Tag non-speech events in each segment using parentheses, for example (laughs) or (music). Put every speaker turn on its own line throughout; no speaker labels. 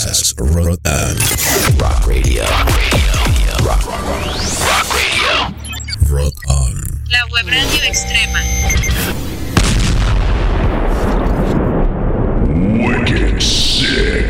sintonizas Rock, rock Radio. Rock, rock Radio. Rock On.
La web radio extrema.
Wicked sick.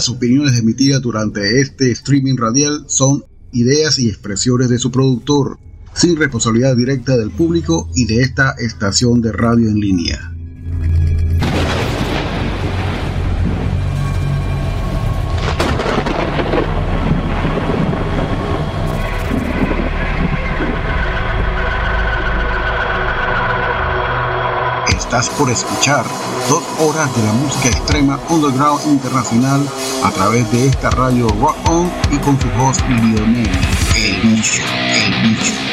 las opiniones emitidas durante este streaming radial son ideas y expresiones de su productor, sin responsabilidad directa del público y de esta estación de radio en línea. Estás por escuchar dos horas de la música extrema underground internacional a través de esta radio Rock On y con su host Lionel, el bicho, el bicho.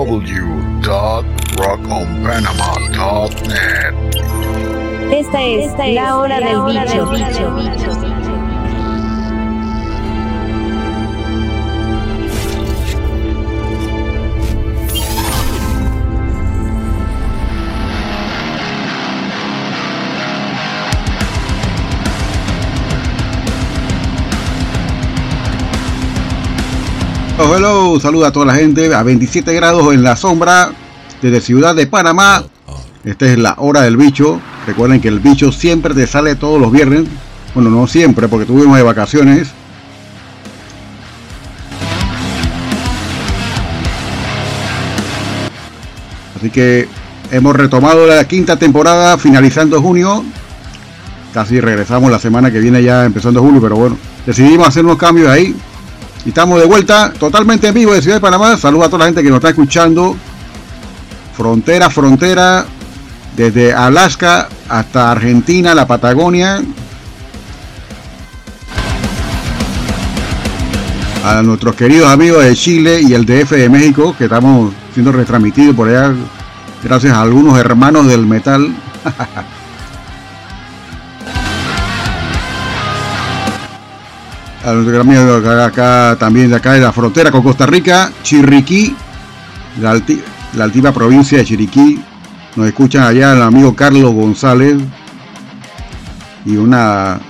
www.rockonpanama.net
Esta es la hora del bicho.
Oh, hello, saluda a toda la gente a 27 grados en la sombra desde Ciudad de Panamá. Esta es la hora del bicho. Recuerden que el bicho siempre te sale todos los viernes. Bueno, no siempre porque tuvimos de vacaciones. Así que hemos retomado la quinta temporada finalizando junio. Casi regresamos la semana que viene ya empezando julio, pero bueno, decidimos hacer unos cambios ahí. Estamos de vuelta totalmente en vivo de Ciudad de Panamá. Saludos a toda la gente que nos está escuchando. Frontera, frontera. Desde Alaska hasta Argentina, la Patagonia. A nuestros queridos amigos de Chile y el DF de México, que estamos siendo retransmitidos por allá gracias a algunos hermanos del metal. (laughs) a amigo acá, también de acá de la frontera con Costa Rica, Chiriquí, la, alti- altiva provincia de Chiriquí. Nos escuchan allá el amigo Carlos González y una,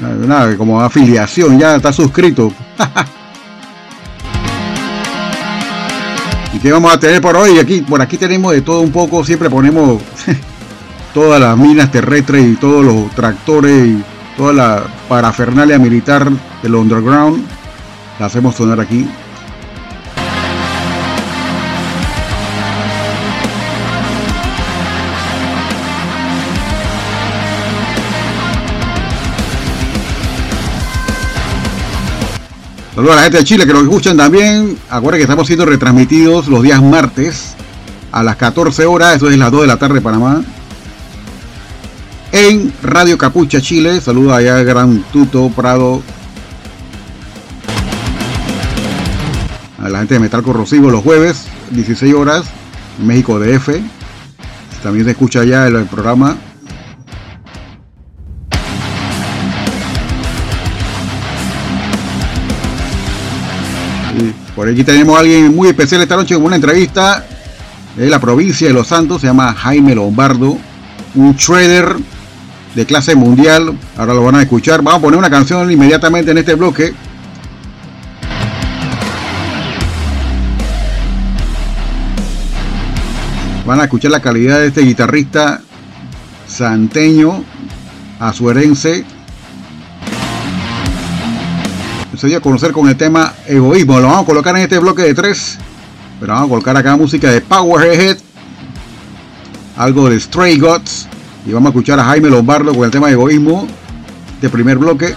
una, como afiliación, ya está suscrito. (laughs) ¿Y qué vamos a tener por hoy? Aquí, por aquí tenemos de todo un poco, siempre ponemos (laughs) todas las minas terrestres y todos los tractores toda la parafernalia militar del underground. La hacemos sonar aquí. Saludos a la gente de Chile que nos escuchan también. Acuérdense que estamos siendo retransmitidos los días martes a las 14 horas, eso es las 2 de la tarde de Panamá en Radio Capucha Chile. Saluda allá Gran Tuto Prado. A la gente de Metal Corrosivo los jueves, 16 horas, México DF. También se escucha allá el programa Por aquí tenemos a alguien muy especial esta noche en una entrevista de la provincia de Los Santos, se llama Jaime Lombardo, un trader de clase mundial. Ahora lo van a escuchar. Vamos a poner una canción inmediatamente en este bloque. Van a escuchar la calidad de este guitarrista santeño, azuerense. Se dio a conocer con el tema egoísmo. Lo vamos a colocar en este bloque de tres. Pero vamos a colocar acá música de Powerhead. Algo de Stray Gods. Y vamos a escuchar a Jaime Lombardo con el tema egoísmo. De primer bloque.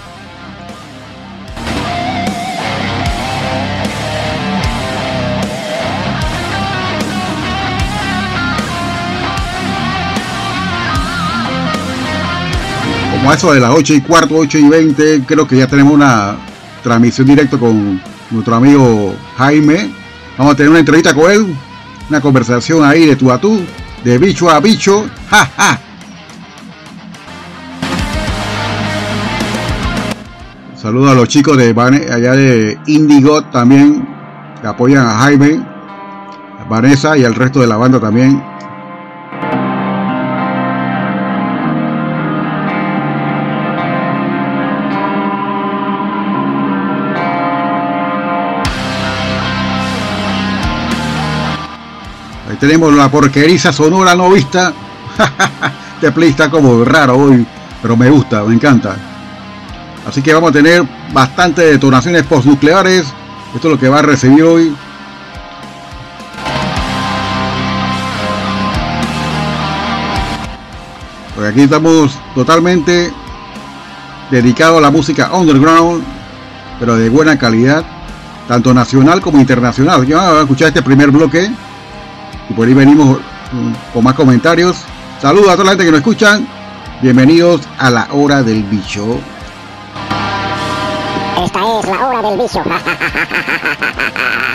como a eso de las 8 y cuarto, 8 y 20, creo que ya tenemos una transmisión directa con nuestro amigo Jaime. Vamos a tener una entrevista con él, una conversación ahí de tú a tú, de bicho a bicho. ¡Ja, ja! Saludos a los chicos de allá de Indigo también, que apoyan a Jaime, a Vanessa y al resto de la banda también. tenemos la porqueriza sonora no vista. (laughs) este play está como raro hoy, pero me gusta, me encanta. Así que vamos a tener bastante detonaciones postnucleares. Esto es lo que va a recibir hoy. Porque aquí estamos totalmente dedicados a la música underground, pero de buena calidad, tanto nacional como internacional. Así que vamos a escuchar este primer bloque. Y por ahí venimos con más comentarios. Saludos a toda la gente que nos escuchan. Bienvenidos a la hora del bicho.
Del bicho. (laughs)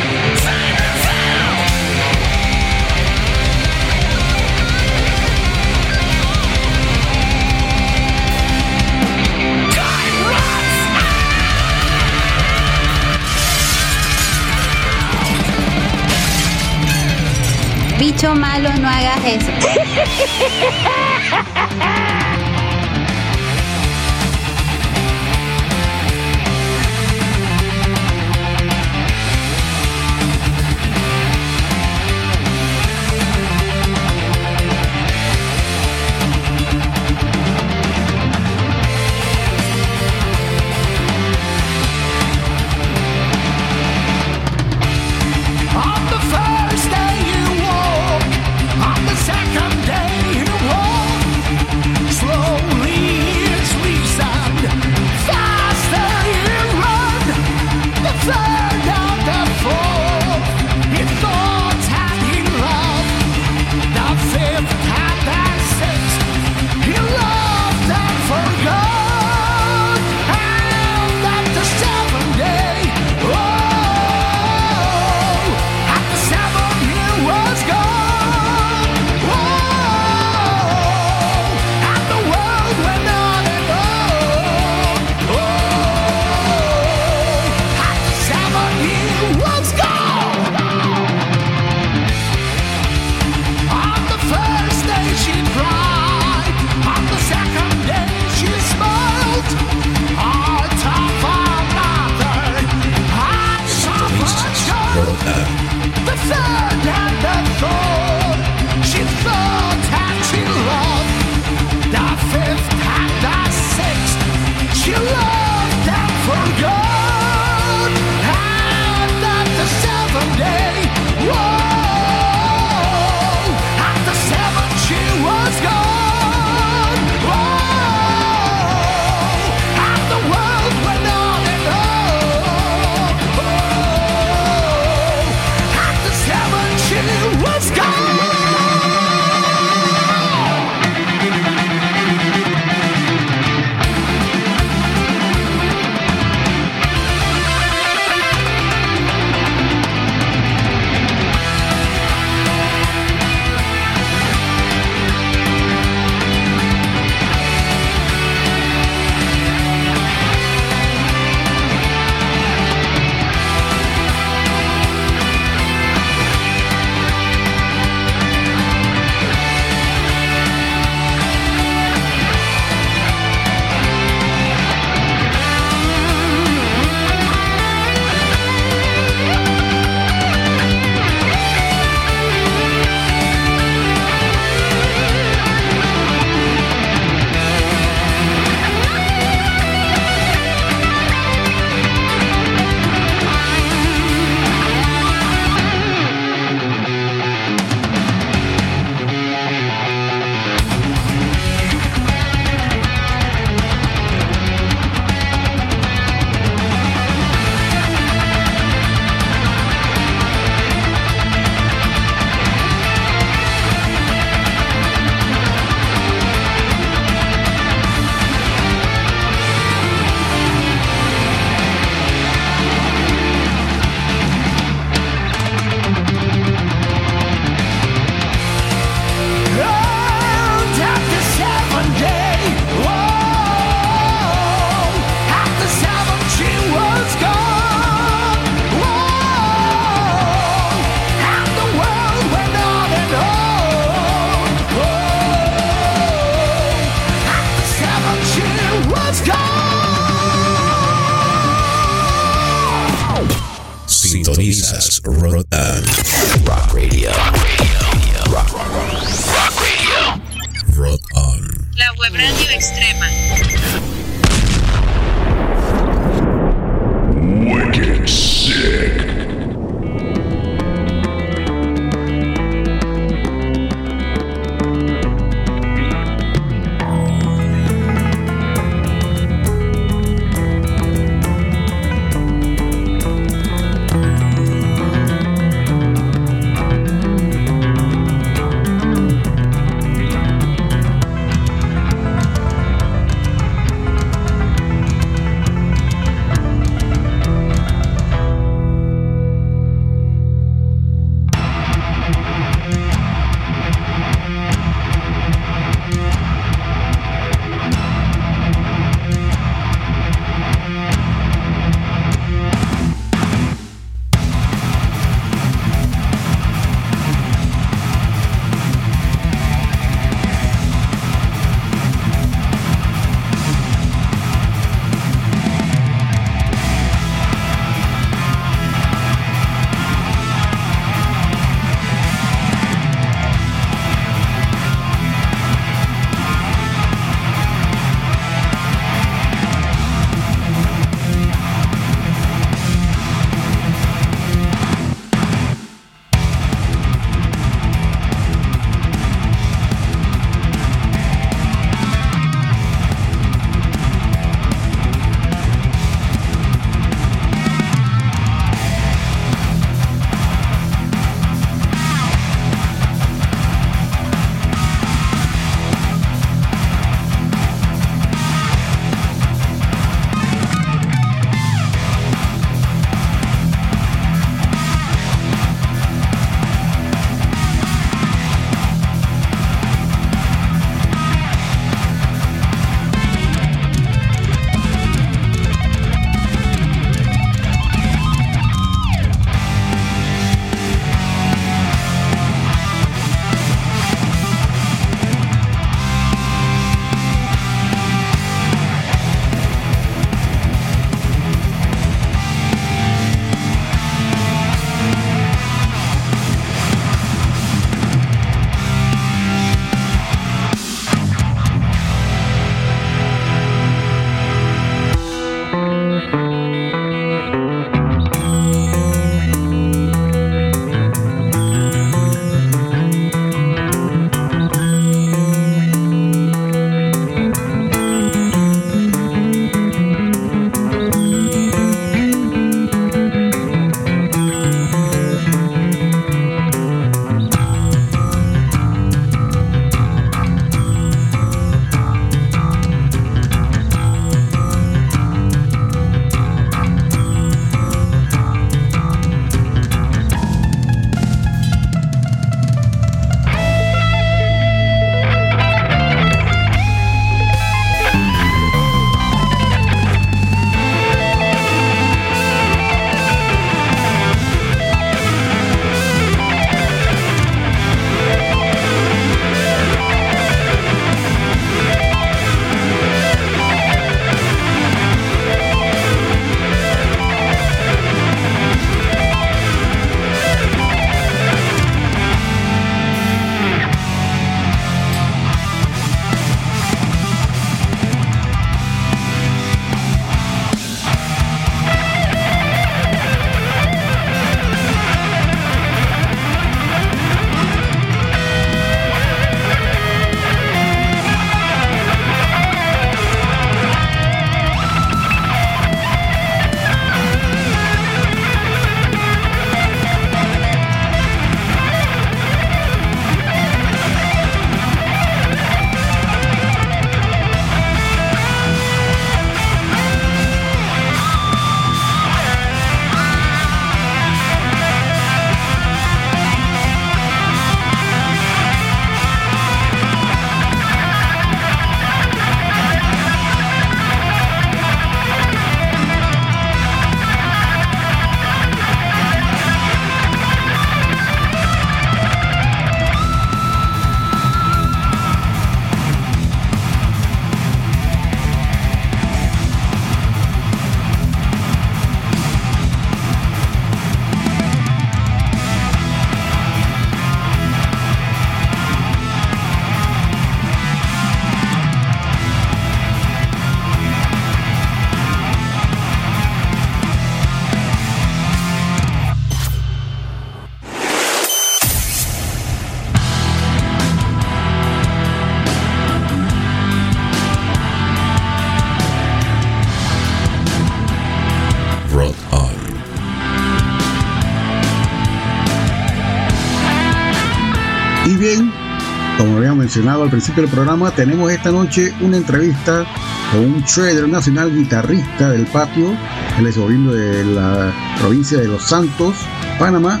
al principio del programa, tenemos esta noche una entrevista con un trader nacional guitarrista del patio. Él es oriundo de la provincia de Los Santos, Panamá.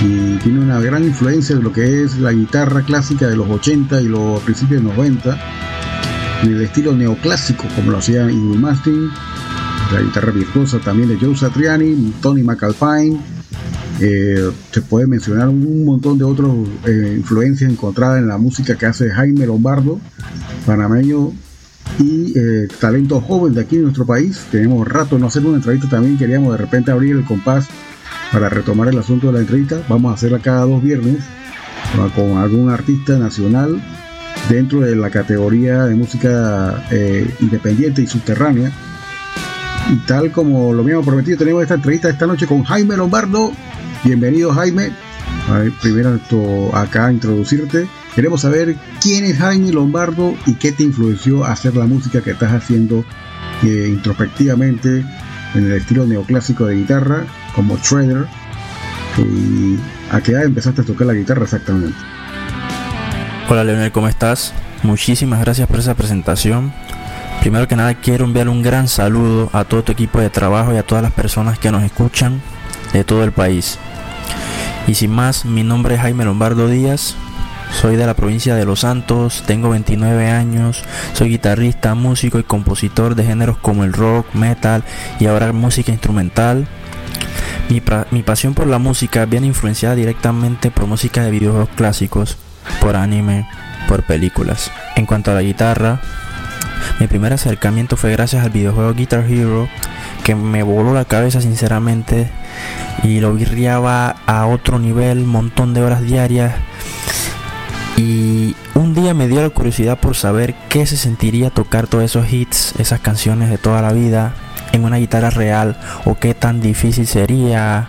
Y tiene una gran influencia de lo que es la guitarra clásica de los 80 y los principios de 90. En el estilo neoclásico, como lo hacía Ingrid Mastin. La guitarra virtuosa también de Joe Satriani, Tony McAlpine, eh, se puede mencionar un montón de otras eh, influencias encontradas en la música que hace Jaime Lombardo, panameño y eh, talento joven de aquí en nuestro país. Tenemos rato no hacer una entrevista también, queríamos de repente abrir el compás para retomar el asunto de la entrevista. Vamos a hacerla cada dos viernes con- con algún artista nacional dentro de la categoría de música eh, independiente y subterránea. Y tal como lo habíamos prometido, tenemos esta entrevista esta noche con Jaime Lombardo. Bienvenido Jaime. Primero acá introducirte. Queremos saber quién es Jaime Lombardo y qué te influenció a hacer la música que estás haciendo eh, introspectivamente en el estilo neoclásico de guitarra, como. Y a qué edad empezaste a tocar la guitarra exactamente.
Hola Leonel, ¿cómo estás? Muchísimas gracias por esa presentación. Primero que nada quiero enviar un gran saludo a todo tu equipo de trabajo y a todas las personas que nos escuchan de todo el país. Y sin más, mi nombre es Jaime Lombardo Díaz, soy de la provincia de Los Santos, tengo 29 años, soy guitarrista, músico y compositor de géneros como el rock, metal y ahora música instrumental. Mi, pasión por la música viene influenciada directamente por música de videojuegos clásicos, por anime, por películas. En cuanto a la guitarra, mi primer acercamiento fue gracias al videojuego Guitar Hero, que me voló la cabeza sinceramente y lo virriaba a otro nivel, montón de horas diarias. Y un día me dio la curiosidad por saber qué se sentiría tocar todos esos hits, esas canciones de toda la vida en una guitarra real o qué tan difícil sería.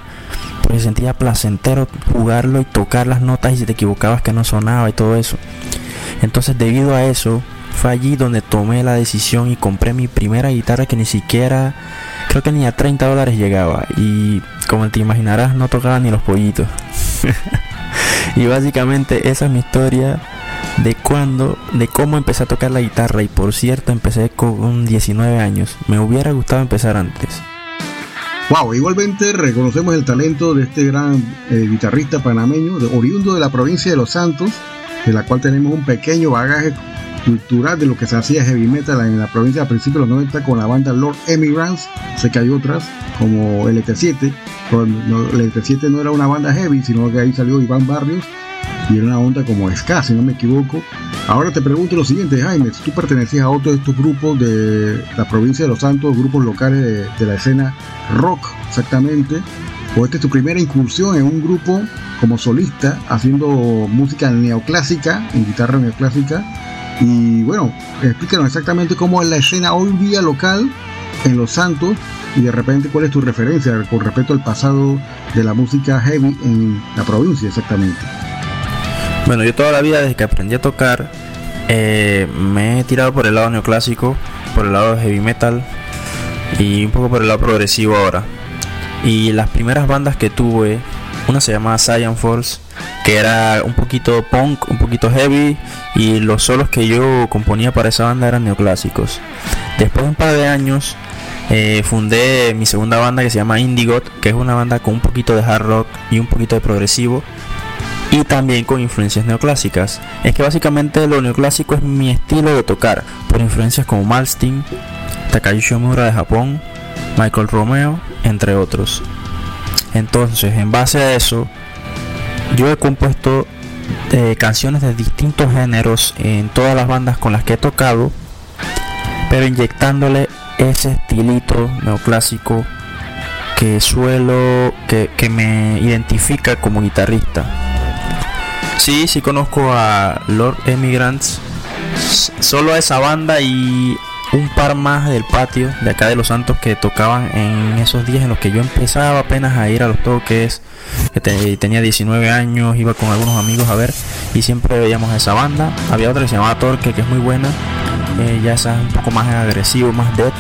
Porque sentía placentero jugarlo y tocar las notas y si te equivocabas que no sonaba y todo eso. Entonces debido a eso fue allí donde tomé la decisión y compré mi primera guitarra que ni siquiera creo que ni a 30 dólares llegaba y como te imaginarás no tocaba ni los pollitos. (laughs) y básicamente esa es mi historia de cuando, de cómo empecé a tocar la guitarra y por cierto empecé con 19 años. Me hubiera gustado empezar antes.
Wow, igualmente reconocemos el talento de este gran eh, guitarrista panameño, de- oriundo de la provincia de Los Santos, de la cual tenemos un pequeño bagaje cultural de lo que se hacía heavy metal en la provincia a principios de los 90 con la banda Lord Emigrants. Sé que hay otras como LT7, pero no, LT7 no era una banda heavy, sino que ahí salió Iván Barrios y era una onda como ska, si no me equivoco. Ahora te pregunto lo siguiente, Jaime, si tú pertenecías a otro de estos grupos de la provincia de Los Santos, grupos locales de, de la escena rock exactamente, o esta es tu primera incursión en un grupo como solista, haciendo música neoclásica, en guitarra neoclásica, y bueno, explícanos exactamente cómo es la escena hoy día local en Los Santos y de repente cuál es tu referencia con respecto al pasado de la música heavy en la provincia exactamente.
Bueno, yo toda la vida desde que aprendí a tocar eh, me he tirado por el lado neoclásico, por el lado heavy metal y un poco por el lado progresivo ahora. Y las primeras bandas que tuve, una se llamaba Science Force, que era un poquito punk, un poquito heavy y los solos que yo componía para esa banda eran neoclásicos. Después de un par de años eh, fundé mi segunda banda que se llama Indigot, que es una banda con un poquito de hard rock y un poquito de progresivo y también con influencias neoclásicas. Es que básicamente lo neoclásico es mi estilo de tocar, por influencias como Malmsteen, Takashi Shimura de Japón, Michael Romeo, entre otros. Entonces, en base a eso, yo he compuesto eh, canciones de distintos géneros en todas las bandas con las que he tocado, pero inyectándole ese estilito neoclásico que suelo, que, que me identifica como guitarrista. Sí, sí conozco a Lord Emigrants. Solo a esa banda y un par más del patio de acá de Los Santos que tocaban en esos días en los que yo empezaba apenas a ir a los toques. Que te- tenía 19 años, iba con algunos amigos a ver y siempre veíamos esa banda. Había otra que se llamaba Torque, que es muy buena. Eh, ya es un poco más agresivo, más dead.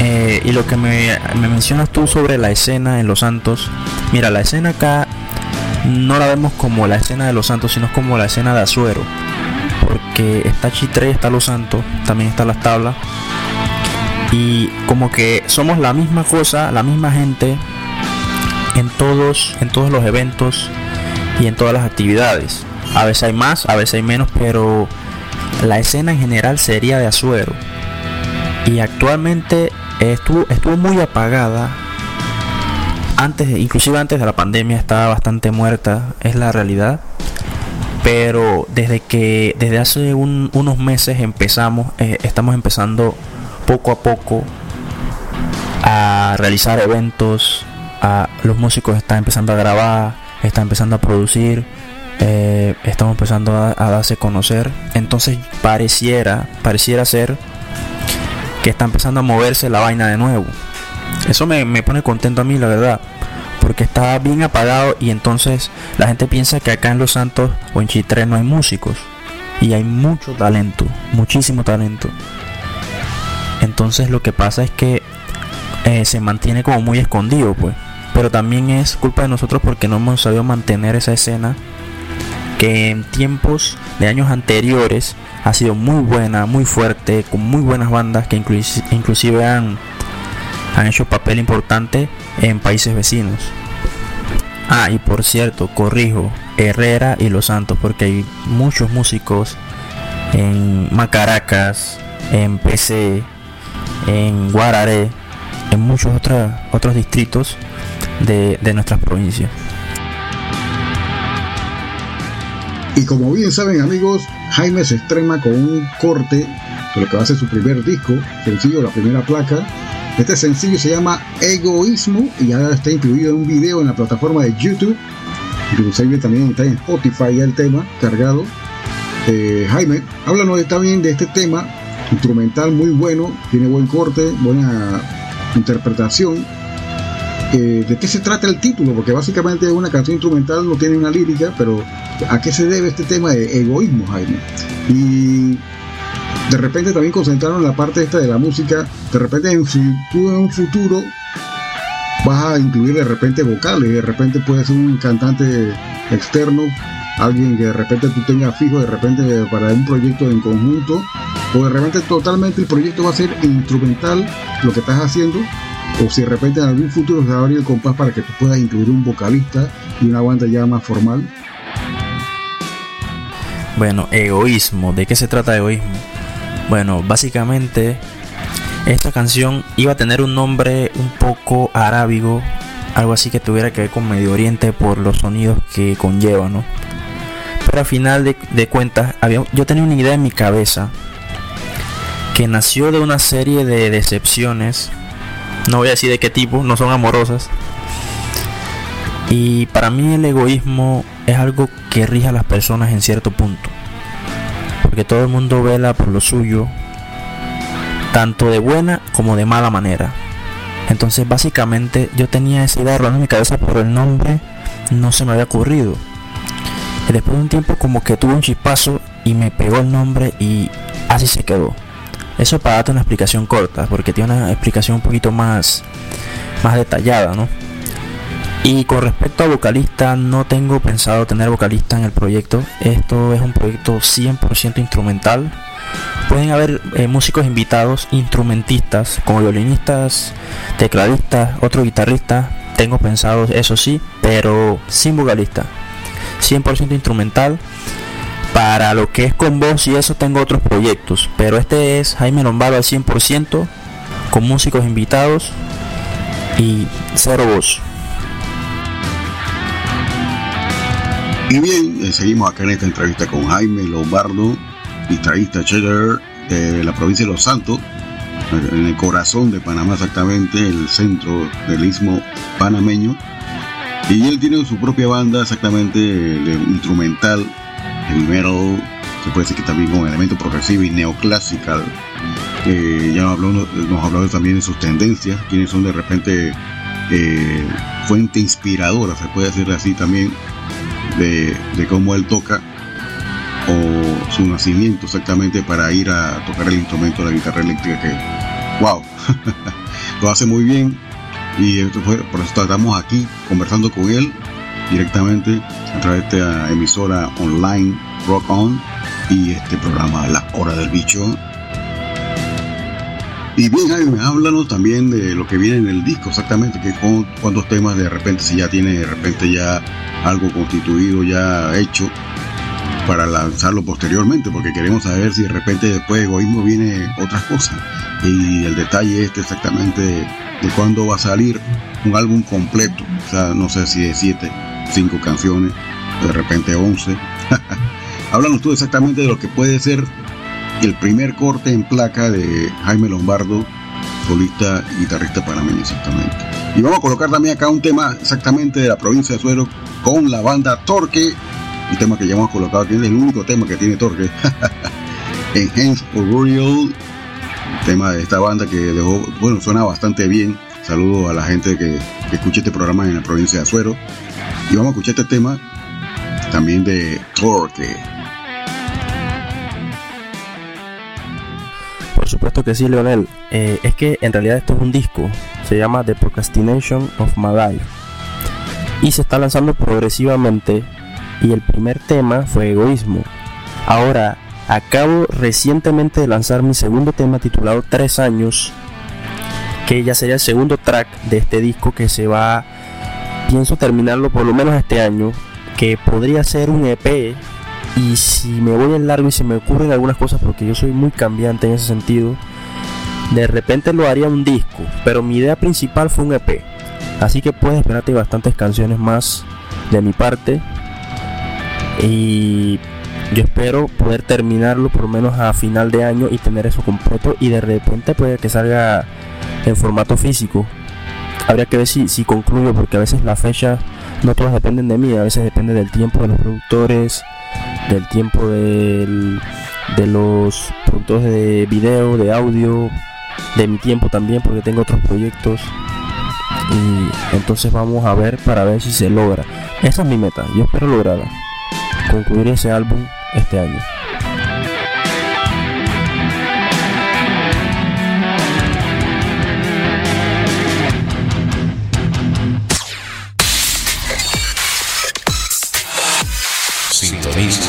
Eh, y lo que me, me mencionas tú sobre la escena en Los Santos, mira, la escena acá no la vemos como la escena de Los Santos, sino como la escena de Azuero. Porque está Chitre, está Los Santos, también está Las Tablas. Y como que somos la misma cosa, la misma gente en todos, en todos los eventos y en todas las actividades. A veces hay más, a veces hay menos, pero la escena en general sería de Azuero. Y actualmente estuvo, estuvo muy apagada antes, inclusive antes de la pandemia estaba bastante muerta, es la realidad. Pero desde que desde hace un- unos meses empezamos, eh, estamos empezando poco a poco a realizar eventos. A, los músicos están empezando a grabar, están empezando a producir, eh, estamos empezando a, a darse conocer. Entonces pareciera, pareciera ser que está empezando a moverse la vaina de nuevo. Eso me pone contento a mí, la verdad. Porque está bien apagado y entonces la gente piensa que acá en Los Santos o en Chitré no hay músicos. Y hay mucho talento, muchísimo talento. Entonces lo que pasa es que eh, se mantiene como muy escondido, pues. Pero también es culpa de nosotros porque no hemos sabido mantener esa escena que en tiempos de años anteriores ha sido muy buena, muy fuerte, con muy buenas bandas que inclusi- inclusive han, han hecho papel importante en países vecinos. Ah, y por cierto, corrijo, Herrera y Los Santos, porque hay muchos músicos en Macaracas, en PC, en Guararé, en muchos otros otros distritos de, de nuestras provincias.
Y como bien saben amigos, Jaime se estrena con un corte de lo que va a ser su primer disco, sencillo, la primera placa. Este sencillo se llama Egoísmo y ya está incluido en un video en la plataforma de YouTube. inclusive también está en Spotify el tema cargado. Eh, Jaime, háblanos está bien de este tema, instrumental muy bueno, tiene buen corte, buena interpretación. Eh, ¿De qué se trata el título? Porque básicamente es una canción instrumental, no tiene una lírica, pero ¿a qué se debe este tema de egoísmo, Jaime? Y de repente también concentraron la parte esta de la música, de repente en, fu- tú en un futuro vas a incluir de repente vocales, de repente puede ser un cantante externo, alguien que de repente tú tengas fijo, de repente para un proyecto en conjunto, o de repente totalmente el proyecto va a ser instrumental lo que estás haciendo, o si de repente en algún futuro se va a abrir el compás para que tú puedas incluir un vocalista y una banda ya más formal.
Bueno, egoísmo. ¿De qué se trata egoísmo? Bueno, básicamente esta canción iba a tener un nombre un poco arábigo, algo así que tuviera que ver con Medio Oriente por los sonidos que conlleva, ¿no? Pero al final de, cuentas, yo tenía una idea en mi cabeza que nació de una serie de decepciones, no voy a decir de qué tipo, no son amorosas. Y para mí el egoísmo es algo que rige a las personas en cierto punto. Porque todo el mundo vela por lo suyo, tanto de buena como de mala manera. Entonces básicamente yo tenía esa idea en mi cabeza, pero el nombre no se me había ocurrido. Y después de un tiempo como que tuve un chispazo y me pegó el nombre y así se quedó. Eso para darte una explicación corta, porque tiene una explicación un poquito más, más detallada, ¿no? Y con respecto a vocalista, no tengo pensado tener vocalista en el proyecto. Esto es un proyecto 100% instrumental. Pueden haber eh, músicos invitados, instrumentistas, como violinistas, tecladistas, otro guitarrista. Tengo pensado eso sí, pero sin vocalista. 100% instrumental. Para lo que es con voz y eso tengo otros proyectos. Pero este es Jaime Lombardo al 100%, con músicos invitados y cero voz.
Y bien, eh, seguimos acá en esta entrevista con Jaime Lombardo, guitarrista cheddar de la provincia de Los Santos, en el corazón de Panamá exactamente, el centro del istmo panameño. Y él tiene su propia banda exactamente instrumental, heavy metal, se puede decir que también con elementos progresivos y neoclásical. Eh, ya habló, nos habló también de sus tendencias, quienes son de repente eh, fuente inspiradora, se puede decir así también, de, cómo él toca o su nacimiento exactamente para ir a tocar el instrumento de la guitarra eléctrica que, wow, (laughs) lo hace muy bien y esto fue, por eso estamos aquí conversando con él directamente a través de esta emisora online Rock On y este programa La Hora del Bicho. Y bien, Jaime, háblanos también de lo que viene en el disco, exactamente, que con cuántos temas de repente, si ya tiene de repente ya algo constituido, ya hecho, para lanzarlo posteriormente, porque queremos saber si de repente después de egoísmo viene otras cosas. Y el detalle este exactamente de, de cuándo va a salir un álbum completo, o sea, no sé si de 7, 5 canciones, de repente 11. (laughs) Háblanos tú exactamente de lo que puede ser el primer corte en placa de Jaime Lombardo, solista y guitarrista panameño exactamente. Y vamos a colocar también acá un tema exactamente de la provincia de Suero con la banda Torque, un tema que ya hemos colocado aquí, es el único tema que tiene Torque, (laughs) Enhanced Oriole, tema de esta banda que dejó, bueno, suena bastante bien. Saludo a la gente que, que escucha este programa en la provincia de Azuero. Y vamos a escuchar este tema también de Torque.
Que sí, Leonel. Eh, es que en realidad esto es un disco. Se llama The Procrastination of My Life. Y se está lanzando progresivamente. Y el primer tema fue Egoísmo. Ahora, acabo recientemente de lanzar mi segundo tema titulado Tres años. Que ya sería el segundo track de este disco que se va... Pienso terminarlo por lo menos este año. Que podría ser un EP y si me voy en largo y se me ocurren algunas cosas porque yo soy muy cambiante en ese sentido de repente lo haría un disco pero mi idea principal fue un EP así que puedes esperarte bastantes canciones más de mi parte. Y yo espero poder terminarlo por lo menos a final de año y tener eso completo y de repente puede que salga en formato físico. Habría que ver si, si concluyo porque a veces la fecha
no todas dependen de mí, a veces depende del tiempo de los productores, del tiempo de los productores de video, de audio, de mi tiempo también, porque tengo otros proyectos. Y entonces vamos a ver para ver si se logra. Esa es mi meta, yo espero lograrla. Concluir ese álbum este año.
Sintonizas.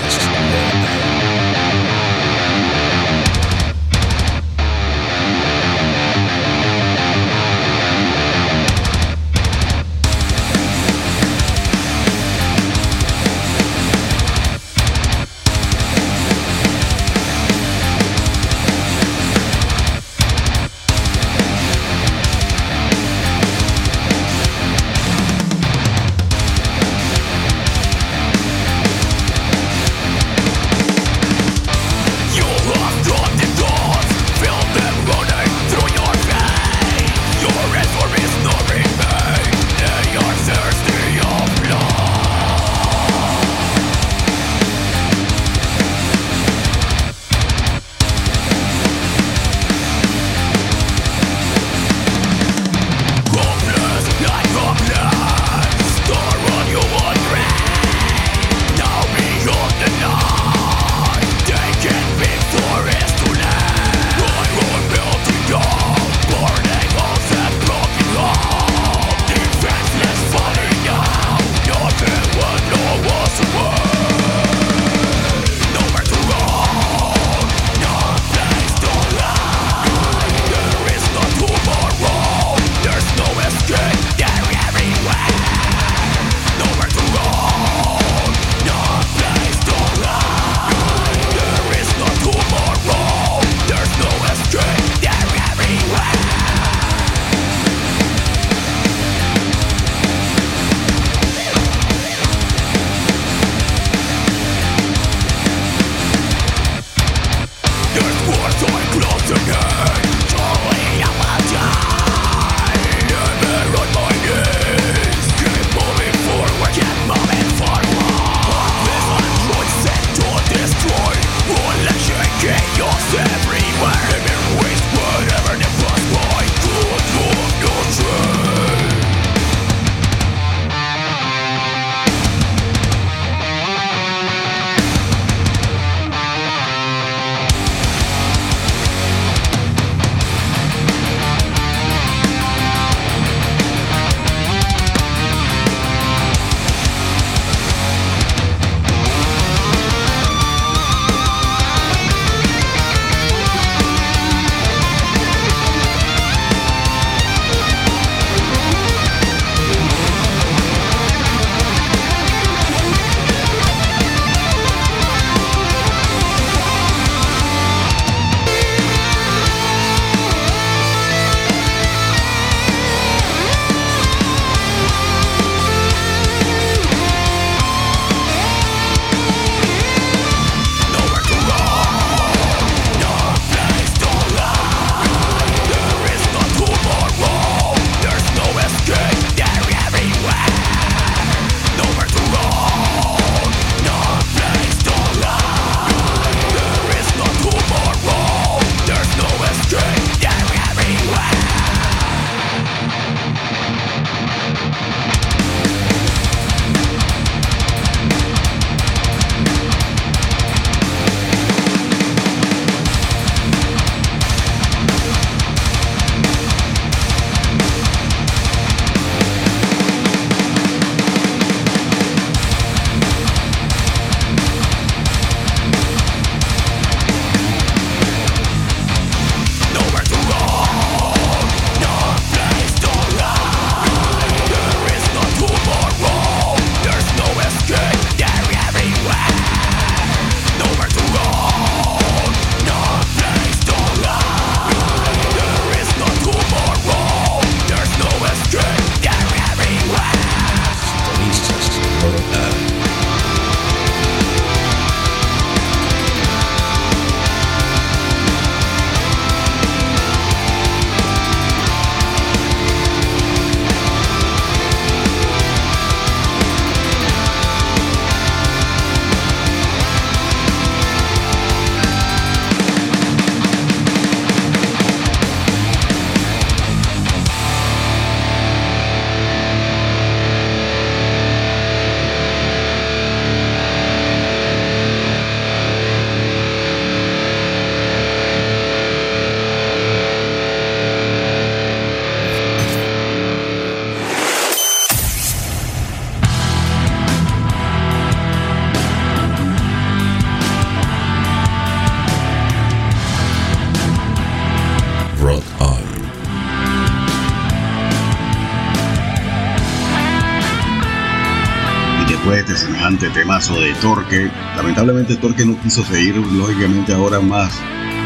Semejante temazo de Torque, lamentablemente Torque no quiso seguir, lógicamente ahora más,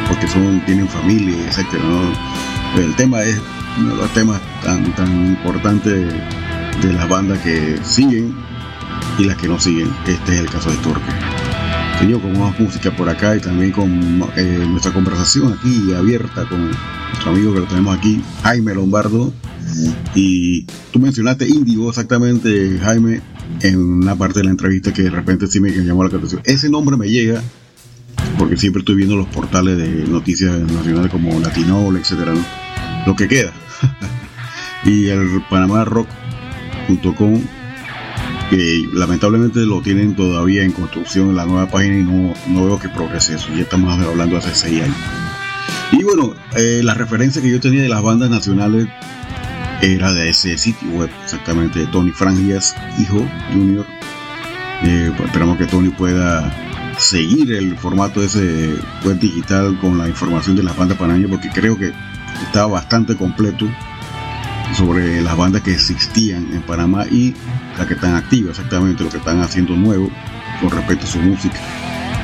porque son, tienen familia, etcétera, ¿no? El tema es uno de los temas tan, tan importantes de, de las bandas que siguen y las que no siguen. Este es el caso de Torque. Señor, con más música por acá y también con eh, nuestra conversación aquí abierta con nuestro amigo que lo tenemos aquí, Jaime Lombardo. Y tú mencionaste Índigo exactamente, Jaime, en una parte de la entrevista que de repente sí me llamó la atención. Ese nombre me llega porque siempre estoy viendo los portales de noticias nacionales como Latinol, etcétera, ¿no? Lo que queda. (laughs) y el panamarock.com que lamentablemente lo tienen todavía en construcción en la nueva página y no, no veo que progrese eso. Ya estamos hablando hace seis años. Y bueno, eh, la referencia que yo tenía de las bandas nacionales era de ese sitio web, exactamente, de Tony Frangias, hijo, junior. Eh, pues esperamos que Tony pueda seguir el formato de ese web digital con la información de las bandas panameñas porque creo que está bastante completo sobre las bandas que existían en Panamá y las que están activas, exactamente lo que están haciendo nuevo con respecto a su música.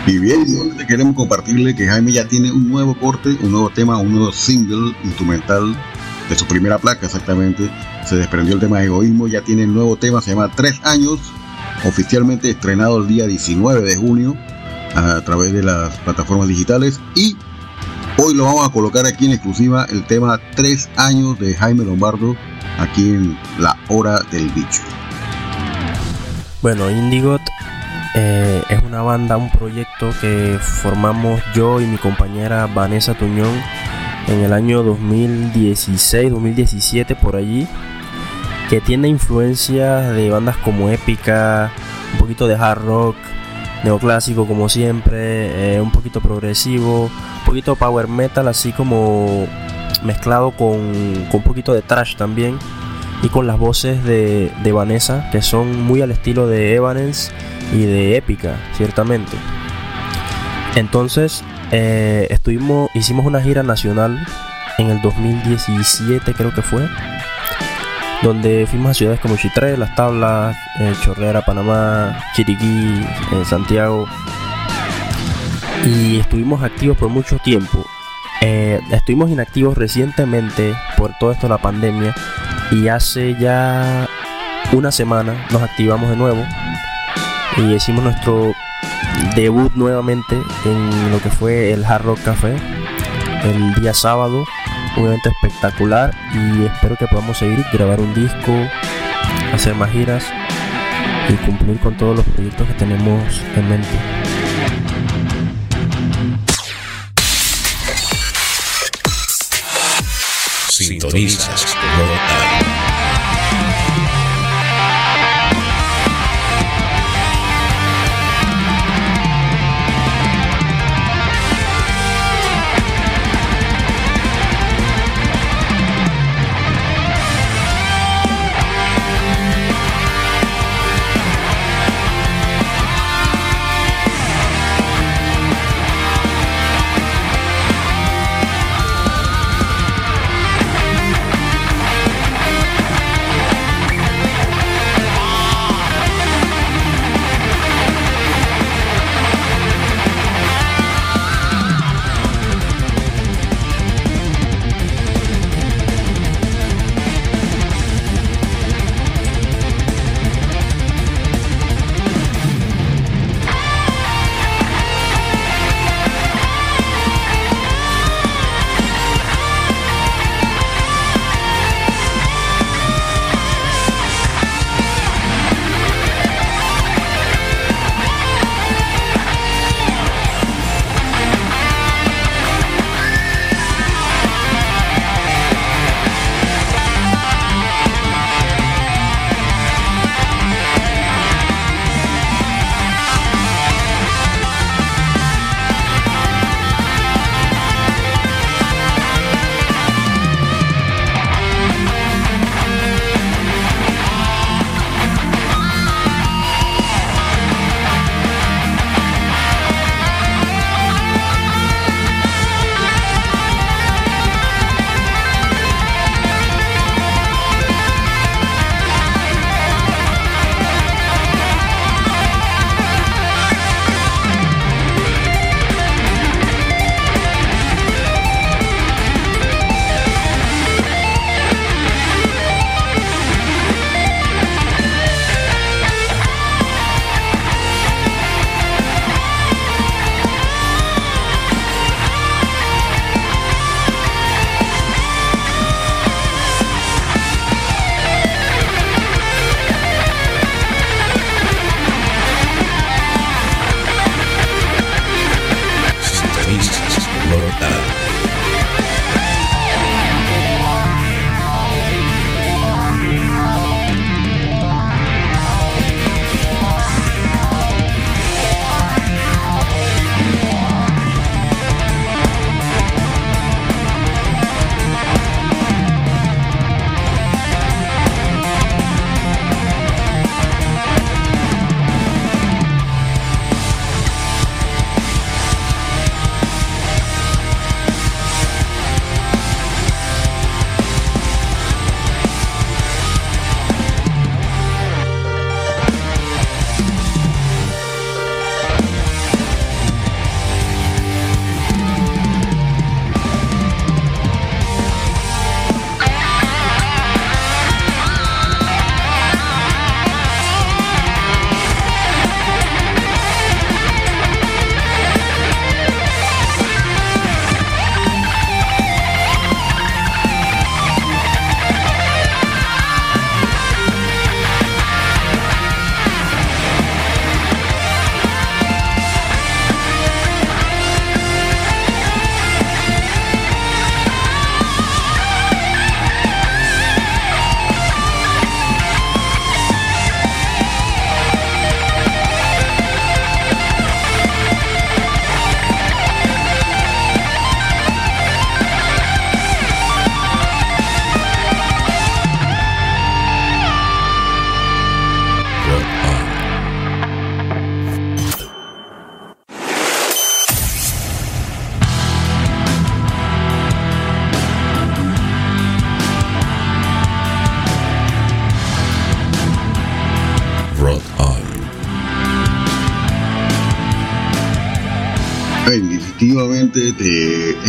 Y bien, queremos compartirle que Jaime ya tiene un nuevo corte, un nuevo tema, un nuevo single instrumental de su primera placa, exactamente. Se desprendió el tema de egoísmo, ya tiene el nuevo tema, se llama Tres Años, oficialmente estrenado el día 19 de junio a través de las plataformas digitales y Hoy lo vamos a colocar aquí en exclusiva el tema Tres años de Jaime Lombardo, aquí en La Hora del Bicho.
Bueno, Indigot eh, es una banda, un proyecto que formamos yo y mi compañera Vanessa Tuñón en el año 2016, 2017 por allí, que tiene influencias de bandas como Épica, un poquito de hard rock, neoclásico como siempre, eh, un poquito progresivo, un poquito power metal, así como mezclado con, un poquito de trash también y con las voces de, de Vanessa que son muy al estilo de Evanescence y de Épica, ciertamente. Entonces, eh, estuvimos, hicimos una gira nacional en el 2017 creo que fue, donde fuimos a ciudades como Chitré, Las Tablas, eh, Chorrera, Panamá, Chiriquí, eh, Santiago, y estuvimos activos por mucho tiempo. Eh, estuvimos inactivos recientemente por todo esto de la pandemia y hace ya una semana nos activamos de nuevo y hicimos nuestro debut nuevamente en lo que fue el Hard Rock Café el día sábado. Un evento espectacular y espero que podamos seguir grabar un disco hacer más giras y cumplir con todos los proyectos que tenemos en mente.
Sintonizas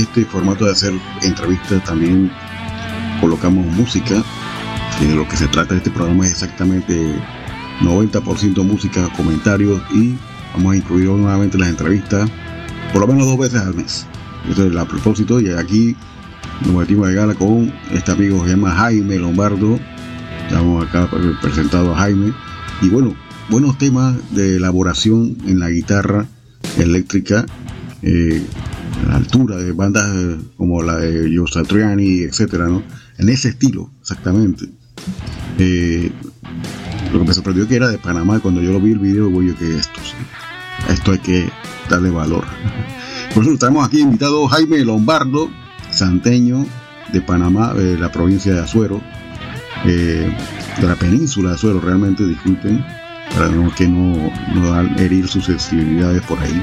este formato de hacer entrevistas también colocamos música. De lo que se trata de este programa es exactamente 90% música, comentarios y vamos a incluir nuevamente las entrevistas por lo menos dos veces al mes. Eso es a propósito y aquí nos metimos de gala con este amigo que se llama Jaime Lombardo. Estamos acá presentado a Jaime. Y bueno, buenos temas de elaboración en la guitarra eléctrica, eh, a la altura de bandas eh, como la de Joe Satriani, etcétera, ¿no? En ese estilo, exactamente. Eh, lo que me sorprendió que era de Panamá, cuando yo lo vi el video, voy yo que esto, sí, esto hay que darle valor. (laughs) Por eso estamos aquí invitado Jaime Lombardo, santeño de Panamá, de la provincia de Azuero, eh, de la península de Azuero, realmente disculpen, para que no, no herir sus sensibilidades por ahí.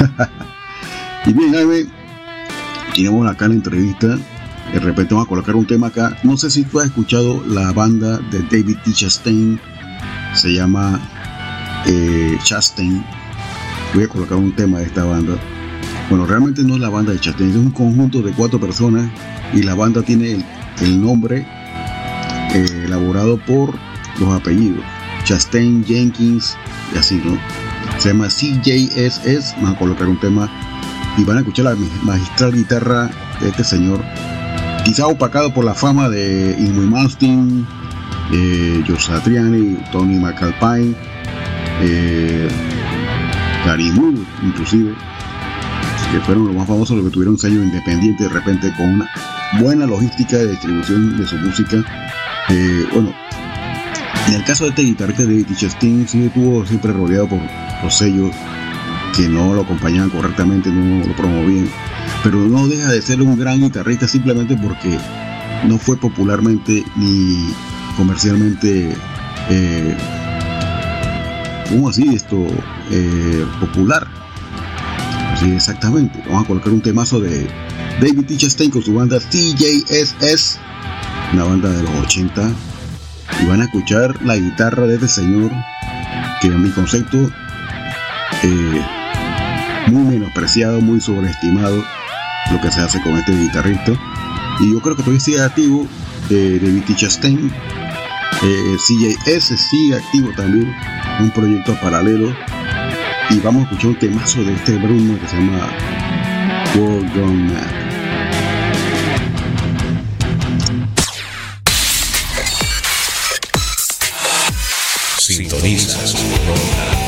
(laughs) y bien, Jaime, tenemos acá la entrevista. De repente vamos a colocar un tema acá. No sé si tú has escuchado la banda de David T. Chastain. Se llama eh, Chastain. Voy a colocar un tema de esta banda. Bueno, realmente no es la banda de Chastain, es un conjunto de cuatro personas y la banda tiene el, nombre eh, elaborado por los apellidos. Chastain, Jenkins y así, ¿no? Se llama CJSS. Vamos a colocar un tema y van a escuchar la ma- magistral guitarra de este señor. Quizá opacado por la fama de Ingrid Malmsteen, eh, Satriani, Tony McAlpine, eh, Moore, inclusive, que fueron los más famosos los que tuvieron sello independiente de repente con una buena logística de distribución de su música. Eh, bueno, en el caso de este guitarrista de Chastain, sí estuvo siempre rodeado por los sellos no lo acompañaban correctamente, no lo promovían, pero no deja de ser un gran guitarrista simplemente porque no fue popularmente ni comercialmente, eh, ¿cómo así esto? Eh, popular. Sí, exactamente. Vamos a colocar un temazo de David T. Chastain con su banda CJSS, una banda de los 80, y van a escuchar la guitarra de este señor, que en mi concepto, eh, muy menospreciado, muy sobreestimado, lo que se hace con este guitarrista. Y yo creo que todavía sigue activo, eh, David. Chastain, eh, CJS sigue activo también, un proyecto paralelo. Y vamos a escuchar un temazo de este Bruno que se llama World Gone Mad.
Sintonizas.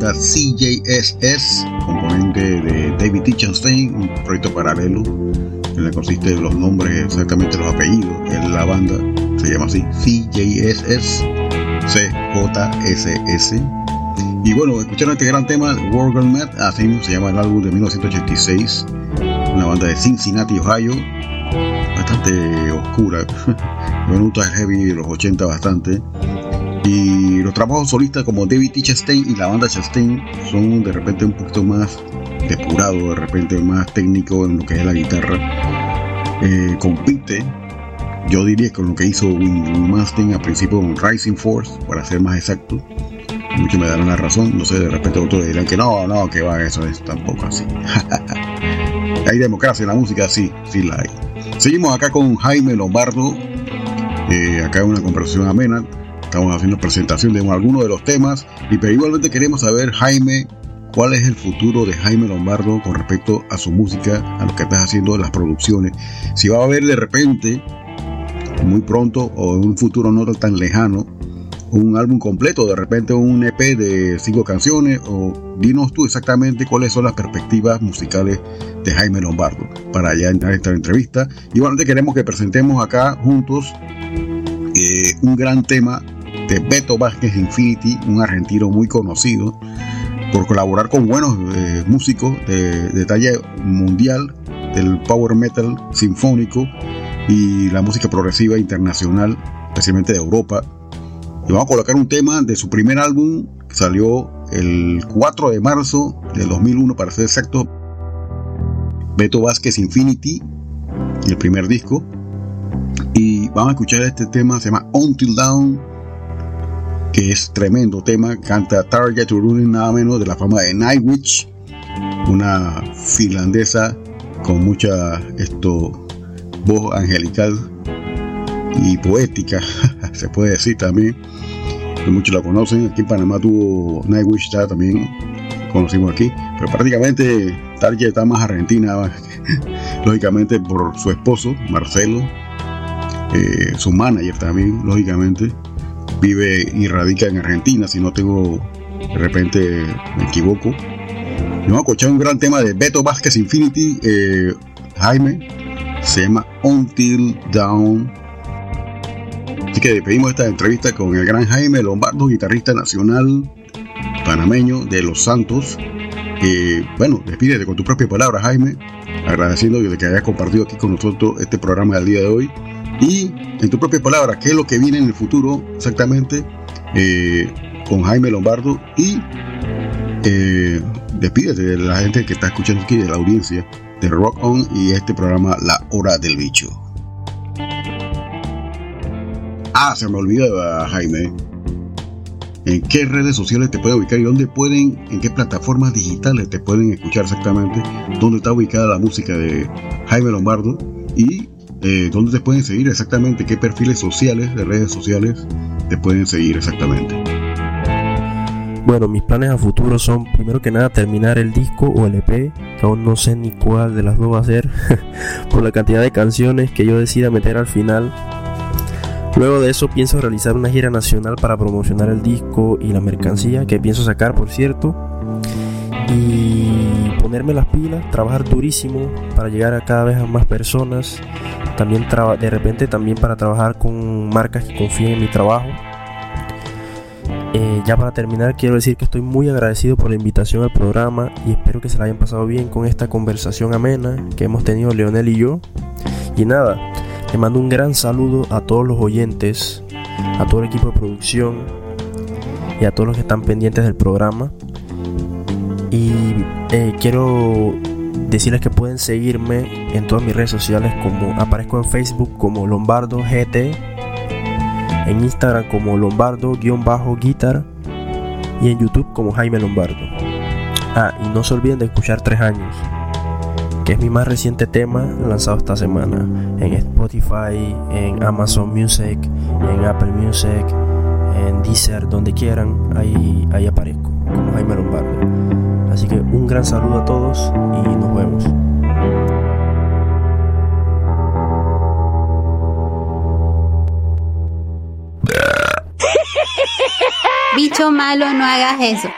Banda CJSS, componente de David Tichenstein, un proyecto paralelo en que consiste de los nombres, exactamente los apellidos. En la banda se llama así, CJSS, CJSS. Y bueno, escucharon este gran tema, World Met, así mismo se llama el álbum de 1986, una banda de Cincinnati, Ohio, bastante oscura. Me gusta el heavy de los 80 bastante. Y los trabajos solistas como David T. Chastain y la banda Chastain son de repente un poquito más depurados, de repente más técnico en lo que es la guitarra. Eh, compite, yo diría, con lo que hizo Win Mustang al principio con Rising Force, para ser más exacto. Muchos me darán la razón, no sé, de repente otros dirán que no, no, que va, eso es tampoco así. (laughs) hay democracia en la música, sí, sí la hay. Seguimos acá con Jaime Lombardo, eh, acá una conversación amena. Estamos haciendo presentación de algunos de los temas, y pero igualmente queremos saber, Jaime, cuál es el futuro de Jaime Lombardo con respecto a su música, a lo que estás haciendo, las producciones. Si va a haber de repente, muy pronto o en un futuro no tan lejano, un álbum completo, de repente un EP de cinco canciones, o dinos tú exactamente cuáles son las perspectivas musicales de Jaime Lombardo para ya entrar en esta entrevista. Igualmente queremos que presentemos acá juntos eh, un gran tema de Beto Vázquez Infinity, un argentino muy conocido por colaborar con buenos eh, músicos de, de talla mundial del power metal sinfónico y la música progresiva internacional, especialmente de Europa. Y vamos a colocar un tema de su primer álbum que salió el 4 de marzo del 2001, para ser exacto. Beto Vázquez Infinity, el primer disco. Y vamos a escuchar este tema, se llama Until Down, que es tremendo tema. Canta Tarja Turunen, nada menos de la fama de Nightwish, una finlandesa con mucha esto, voz angelical y poética, (laughs) se puede decir también. Que muchos la conocen. Aquí en Panamá tuvo Nightwish, ya también conocimos aquí. Pero prácticamente Tarja está más argentina, (laughs) lógicamente por su esposo, Marcelo, eh, su manager también, lógicamente vive y radica en Argentina, si no tengo, de repente me equivoco. Y vamos a escuchar un gran tema de Beto Vázquez Infinity, eh, Jaime, se llama Until Down. Así que despedimos esta entrevista con el gran Jaime Lombardo, guitarrista nacional panameño de Los Santos. Bueno, despídete con tu propia palabra, Jaime, agradeciendo de que hayas compartido aquí con nosotros este programa del día de hoy. Y en tu propia palabra, ¿qué es lo que viene en el futuro exactamente eh, con Jaime Lombardo? Y eh, despídete de la gente que está escuchando aquí, de la audiencia de Rock On y este programa La Hora del Bicho. Ah, se me olvidaba, Jaime. ¿En qué redes sociales te pueden ubicar y dónde pueden, en qué plataformas digitales te pueden escuchar exactamente? ¿Dónde está ubicada la música de Jaime Lombardo? Y dónde te pueden seguir exactamente, qué perfiles sociales de redes sociales te pueden seguir exactamente.
Bueno, mis planes a futuro son primero que nada terminar el disco o el EP, aún no sé ni cuál de las dos va a ser, (laughs) por la cantidad de canciones que yo decida meter al final. Luego de eso pienso realizar una gira nacional para promocionar el disco y la mercancía que pienso sacar, por cierto. Y ponerme las pilas, trabajar durísimo para llegar a cada vez a más personas. También de repente también para trabajar con marcas que confíen en mi trabajo.
Eh, ya para terminar, quiero decir que estoy muy agradecido por la invitación al programa y espero que se la hayan pasado bien con esta conversación amena que hemos tenido Leonel y yo. Y nada, le mando un gran saludo a todos los oyentes, a todo el equipo de producción y a todos los que están pendientes del programa. Y eh, quiero decirles que pueden seguirme en todas mis redes sociales como aparezco en Facebook como Lombardo GT, en Instagram como Lombardo-guitar y en YouTube como Jaime Lombardo. Ah, y no se olviden de escuchar Tres Años, que es mi más reciente tema lanzado esta semana en Spotify, en Amazon Music, en Apple Music, en Deezer, donde quieran, ahí, ahí aparezco como Jaime Lombardo. Así que un gran saludo a todos y nos vemos.
Bicho malo, no hagas eso.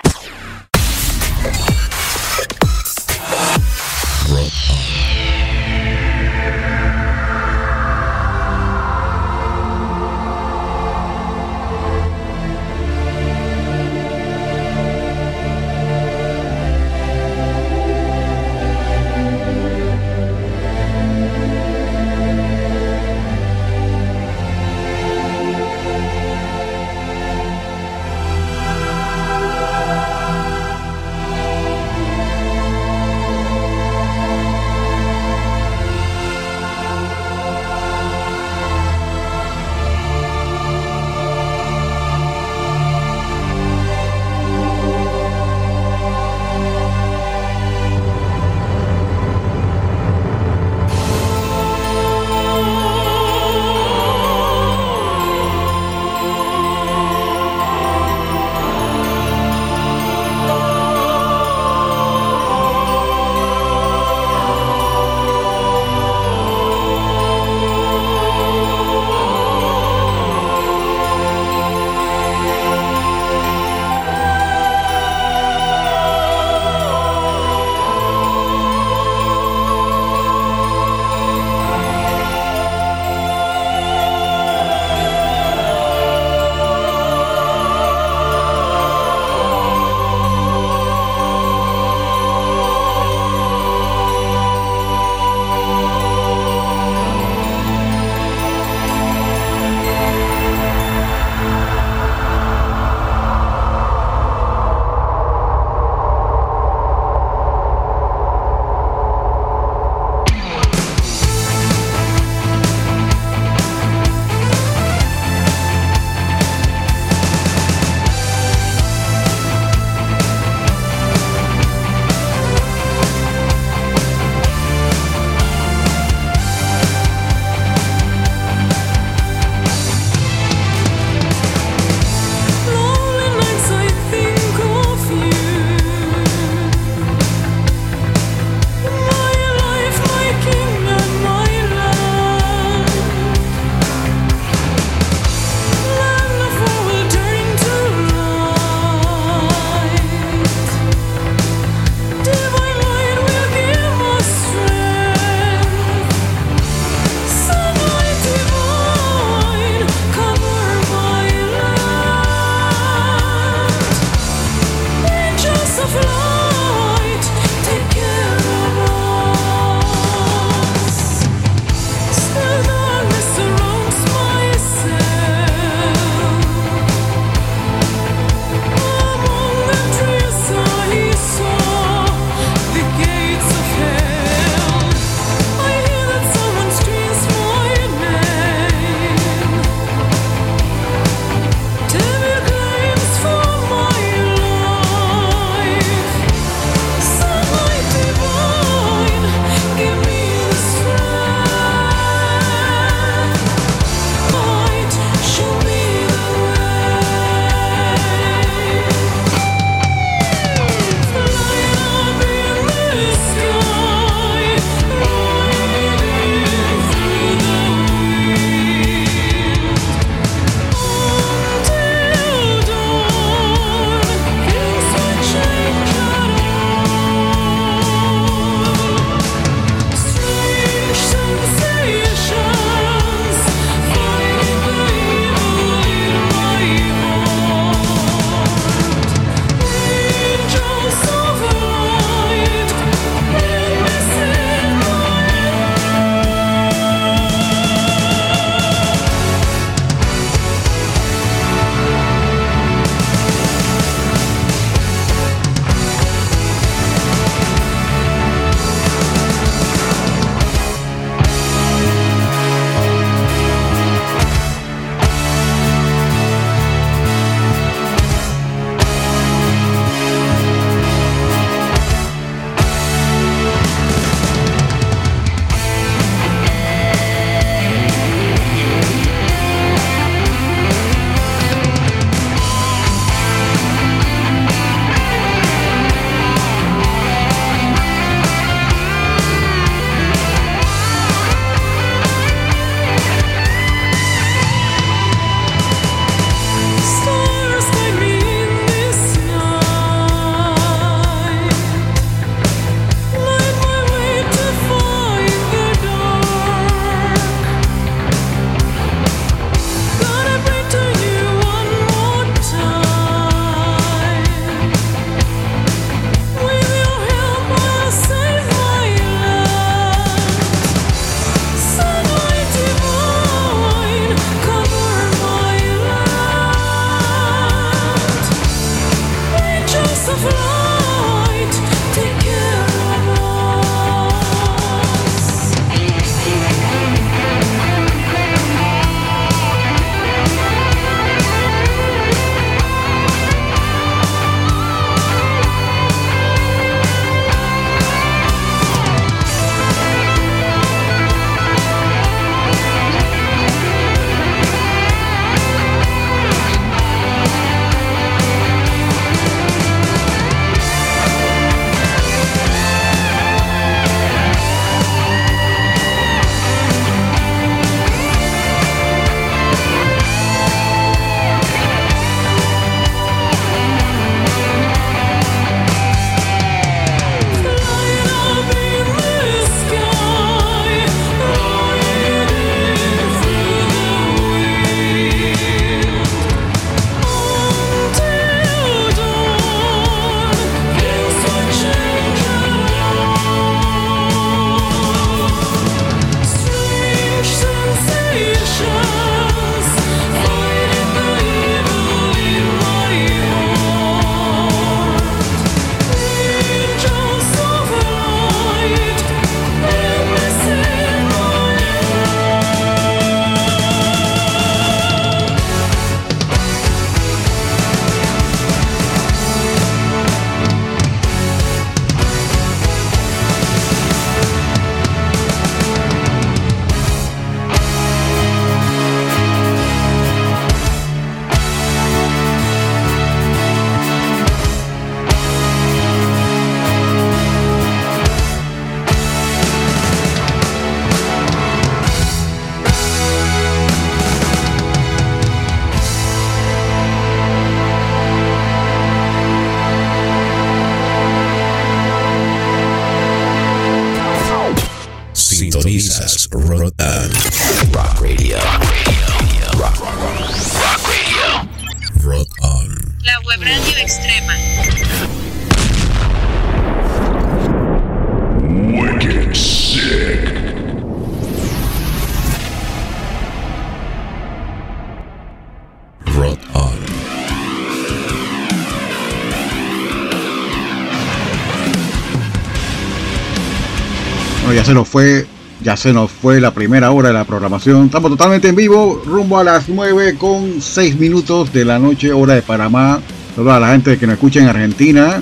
Ya se nos fue, ya se nos fue la primera hora de la programación. Estamos totalmente en vivo, rumbo a las 9 con 6 minutos de la noche, hora de Panamá. Toda la gente que nos escucha en Argentina,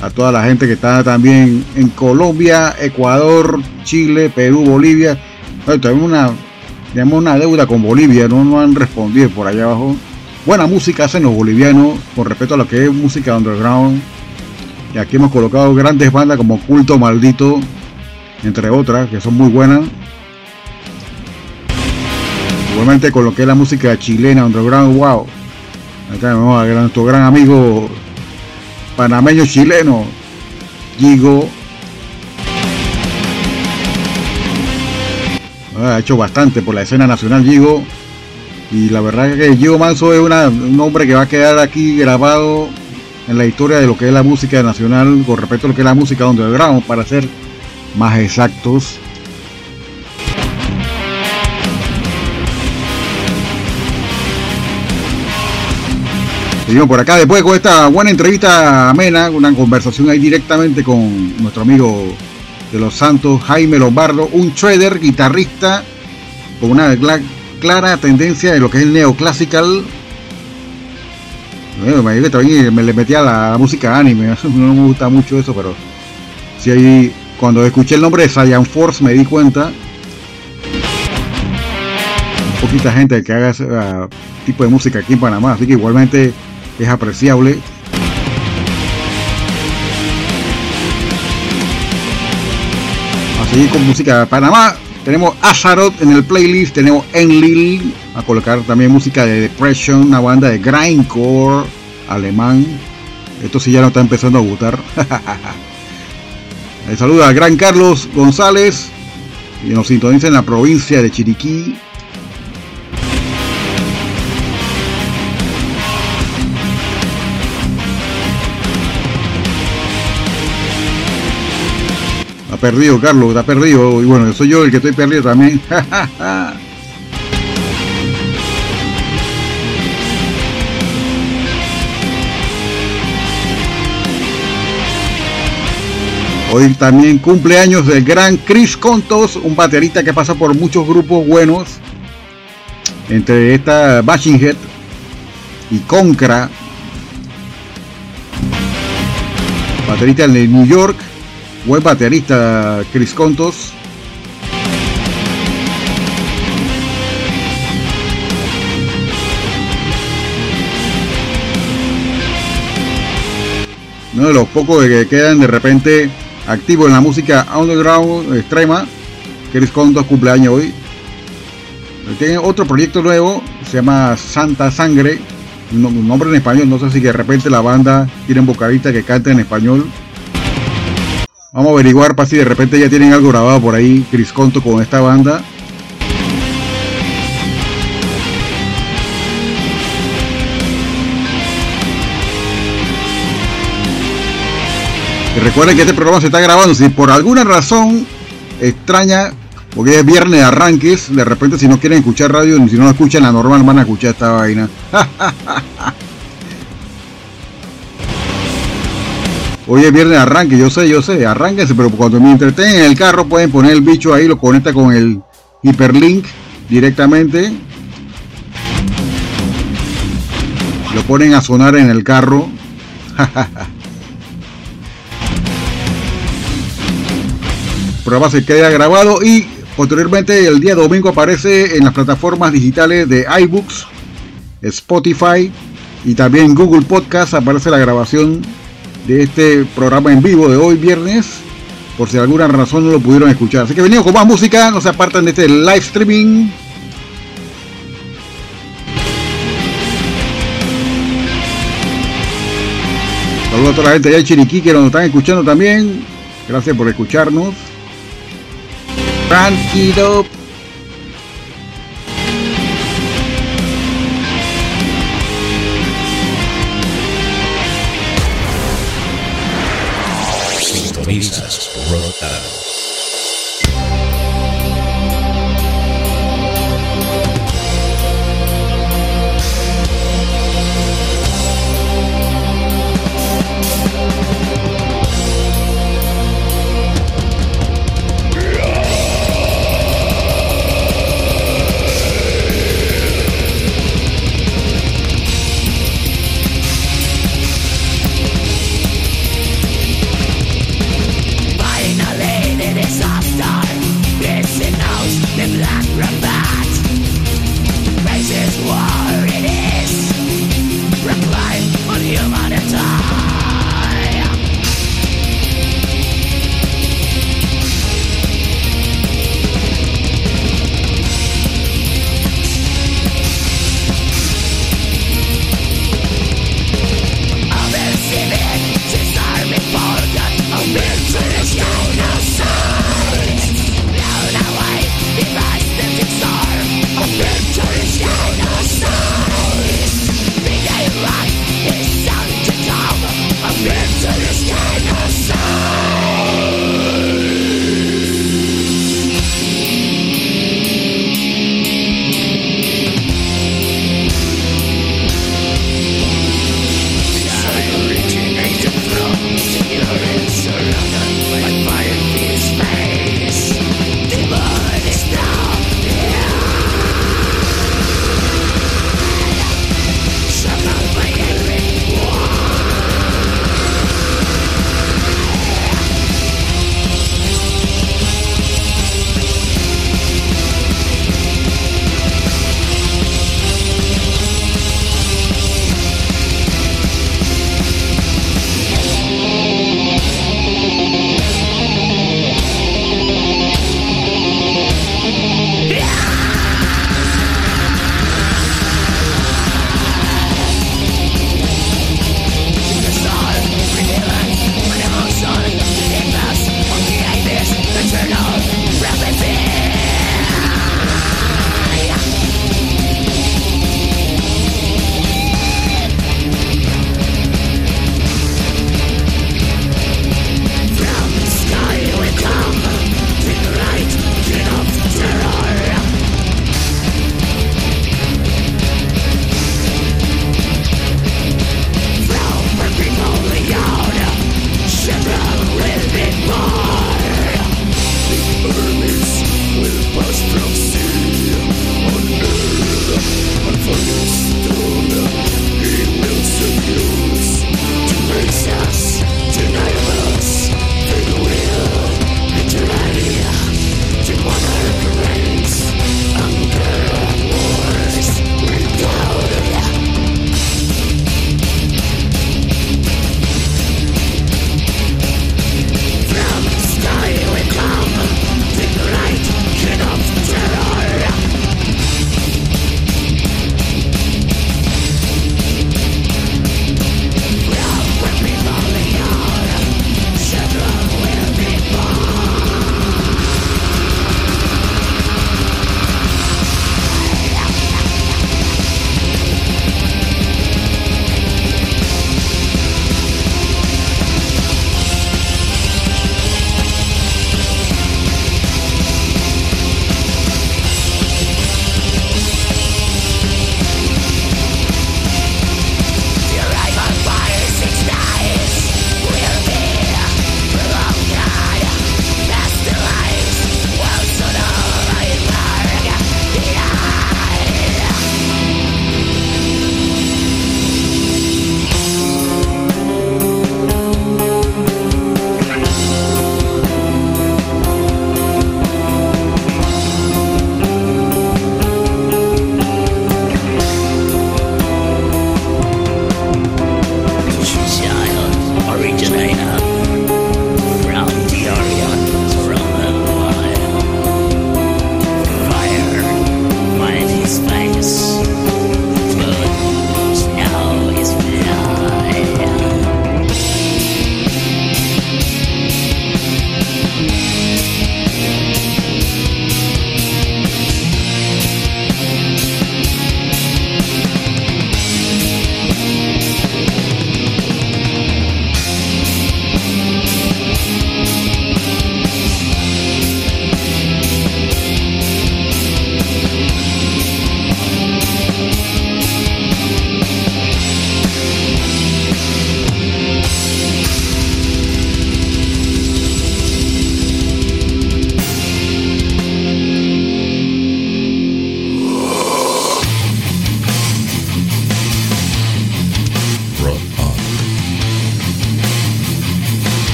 a toda la gente que está también en Colombia, Ecuador, Chile, Perú, Bolivia. Tenemos una, tenemos una deuda con Bolivia, no nos han respondido por allá abajo. Buena música hacen los bolivianos con respecto a lo que es música underground. Y aquí hemos colocado grandes bandas como Culto Maldito, entre otras, que son muy buenas. Igualmente con lo que es la música chilena, underground, wow. Acá tenemos a nuestro gran amigo panameño chileno, Gigo. Ha hecho bastante por la escena nacional Gigo. Y la verdad que Gigo Manso es una- un hombre que va a quedar aquí grabado en la historia de lo que es la música nacional con respecto a lo que es la música underground, para ser más exactos. Seguimos por acá después con esta buena entrevista amena, una conversación ahí directamente con nuestro amigo de los Santos, Jaime Lombardo, un trader, guitarrista, con una clara tendencia de lo que es el neoclassical. Bueno, también me le metía la, música anime, (laughs) no me gusta mucho eso, pero si ahí, cuando escuché el nombre de Saiyan Force me di cuenta. Poquita gente que haga ese ah, tipo de música aquí en Panamá, así que igualmente es apreciable. A seguir con música de Panamá. Tenemos Azaroth en el playlist, tenemos Enlil, a colocar también música de Depression, una banda de grindcore alemán. Esto sí ya no está empezando a gustar. (laughs) Eh, Saluda al gran Carlos González y nos sintoniza en la provincia de Chiriquí. Está perdido, Carlos, está perdido. Y bueno, soy yo el que estoy perdido también. (laughs) Hoy también cumpleaños del gran Chris Contos, un baterista que pasa por muchos grupos buenos. Entre esta Bashing Head y Concra. Baterista de New York. Buen baterista Chris Contos. Uno de los pocos que quedan de repente activos en la música underground extrema. Chris Contos cumpleaños hoy. Tiene otro proyecto nuevo, se llama Santa Sangre. Un nom- un nombre en español, no sé si de repente la banda tiene un vocalista que canta en español. Vamos a averiguar para si de repente ya tienen algo grabado por ahí, Chris Conto con esta banda. Y recuerden que este programa se está grabando. Si por alguna razón extraña, porque es viernes arranques, de repente si no quieren escuchar radio, si no escuchan la normal, van a escuchar esta vaina. (laughs) Hoy es viernes de arranque, yo sé, yo sé, arránquense, pero cuando me entretengan en el carro pueden poner el bicho ahí, lo conecta con el hiperlink directamente. Lo ponen a sonar en el carro. (laughs) programa se queda grabado y posteriormente el día domingo aparece en las plataformas digitales de iBooks, Spotify y también Google Podcast aparece la grabación de este programa en vivo de hoy viernes por si alguna razón no lo pudieron escuchar. Así que venimos con más música, no se apartan de este live streaming. Saludos a toda la gente allá en Chiriquí que nos están escuchando también. Gracias por escucharnos. Frankie Dope.
Sintonizas.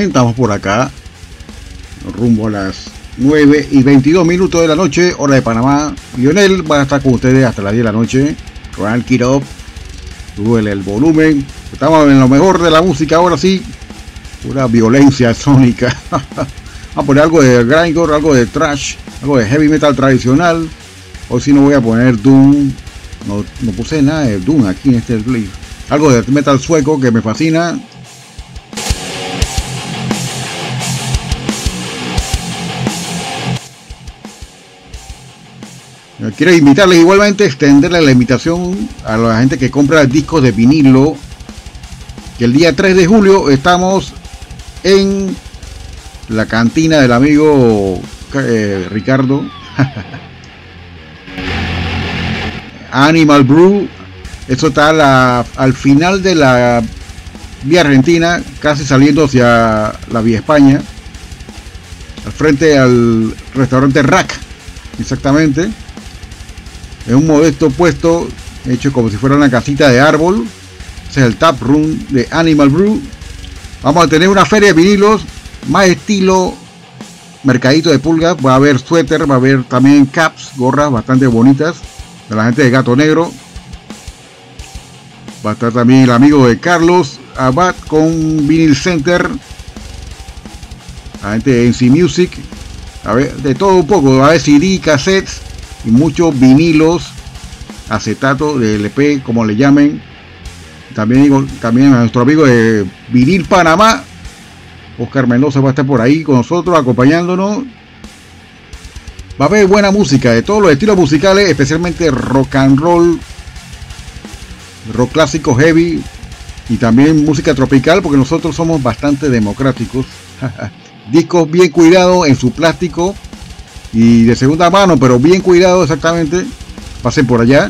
Estamos por acá, rumbo a las 9 y 22 minutos de la noche, hora de Panamá. Lionel va a estar con ustedes hasta las 10 de la noche. Ronald Kirov, sube el volumen. Estamos en lo mejor de la música ahora sí. Pura violencia sónica. (laughs) Vamos a poner algo de grindcore, algo de trash, algo de heavy metal tradicional. Hoy sí no voy a poner Doom. No, no puse nada de Doom aquí en este play. Algo de metal sueco que me fascina. Quiero invitarles igualmente, extenderle la invitación a la gente que compra discos de vinilo. Que el día 3 de julio estamos en la cantina del amigo eh, Ricardo. (laughs) Animal Brew. Esto está la- al final de la vía Argentina, casi saliendo hacia la vía España. Al frente al restaurante Rack. Exactamente. Es un modesto puesto hecho como si fuera una casita de árbol. Ese es el tap room de Animal Brew. Vamos a tener una feria de vinilos más estilo mercadito de pulgas. Va a haber suéter, va a haber también caps, gorras bastante bonitas de la gente de Gato Negro. Va a estar también el amigo de Carlos Abad con Vinyl Center. La gente de NC Music. A ver, de todo un poco. Va a haber CD, cassettes y muchos vinilos, acetato de LP, como le llamen. También digo, también a nuestro amigo de Vinil Panamá, Oscar Mendoza va a estar por ahí con nosotros, acompañándonos. Va a haber buena música de todos los estilos musicales, especialmente rock and roll, rock clásico heavy y también música tropical, porque nosotros somos bastante democráticos. (laughs) Discos bien cuidados en su plástico y de segunda mano, pero bien cuidado exactamente. Pasen por allá.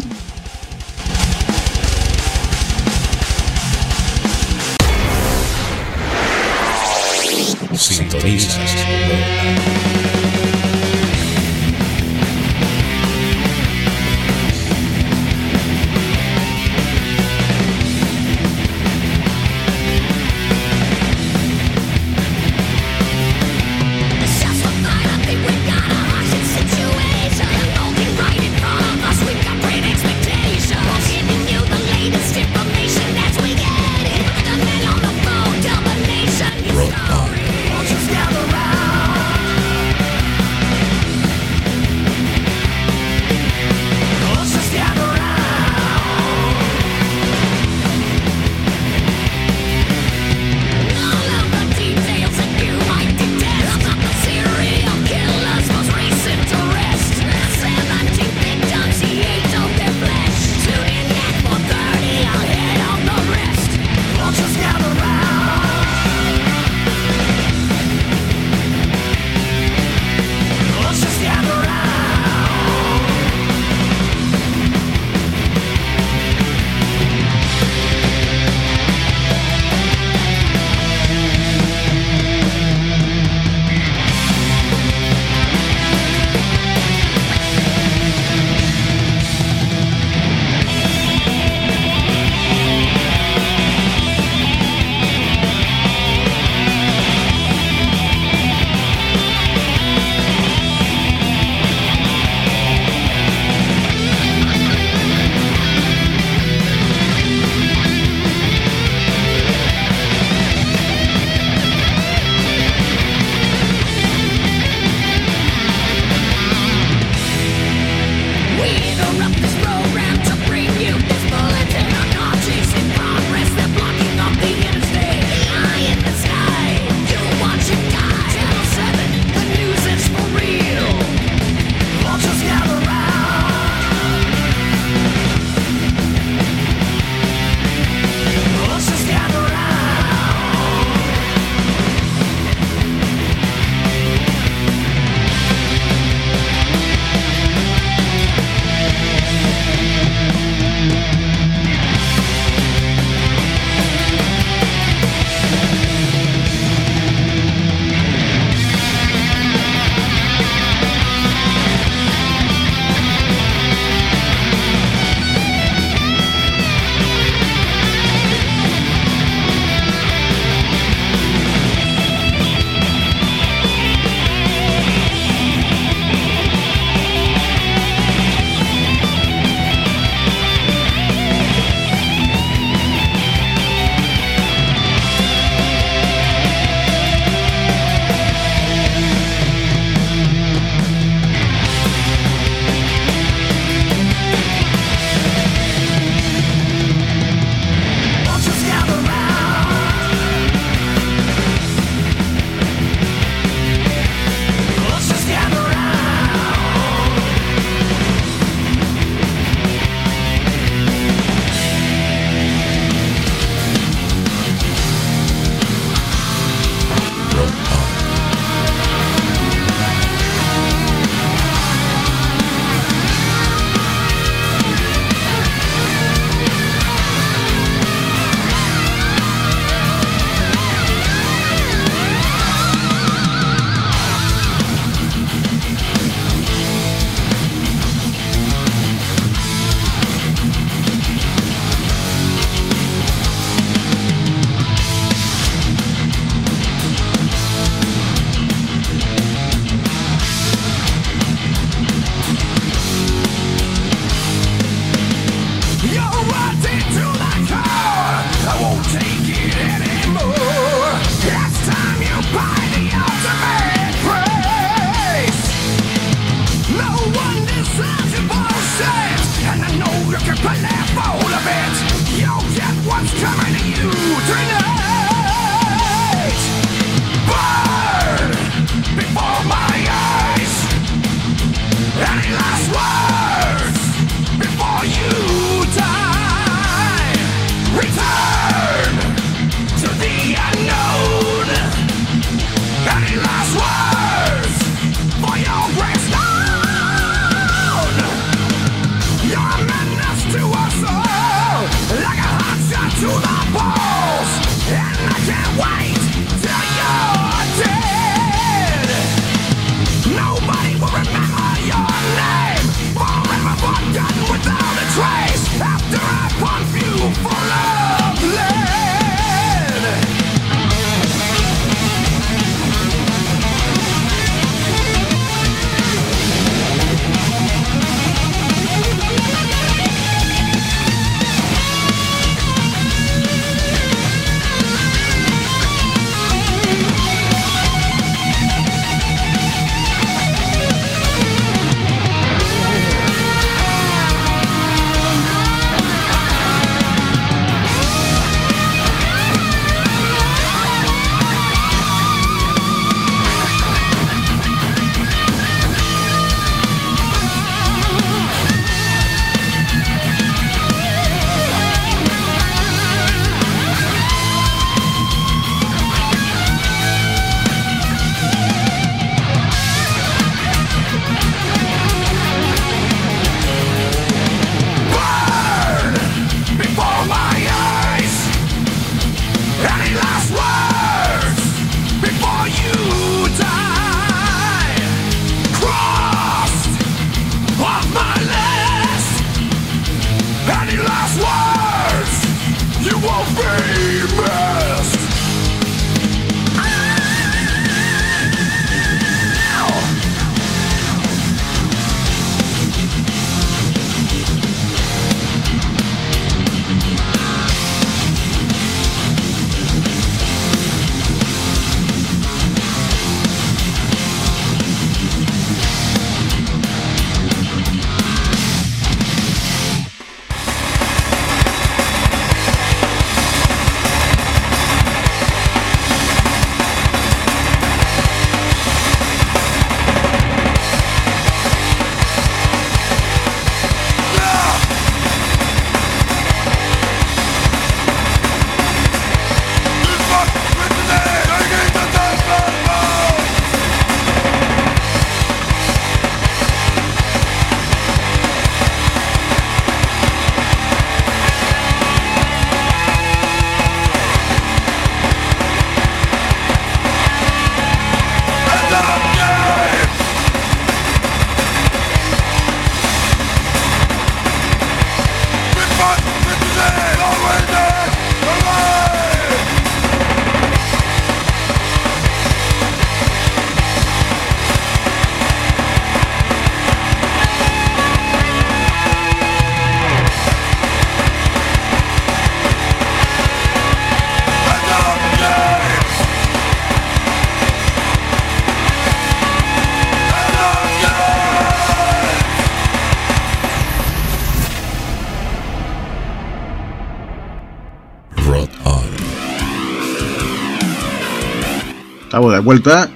De vuelta.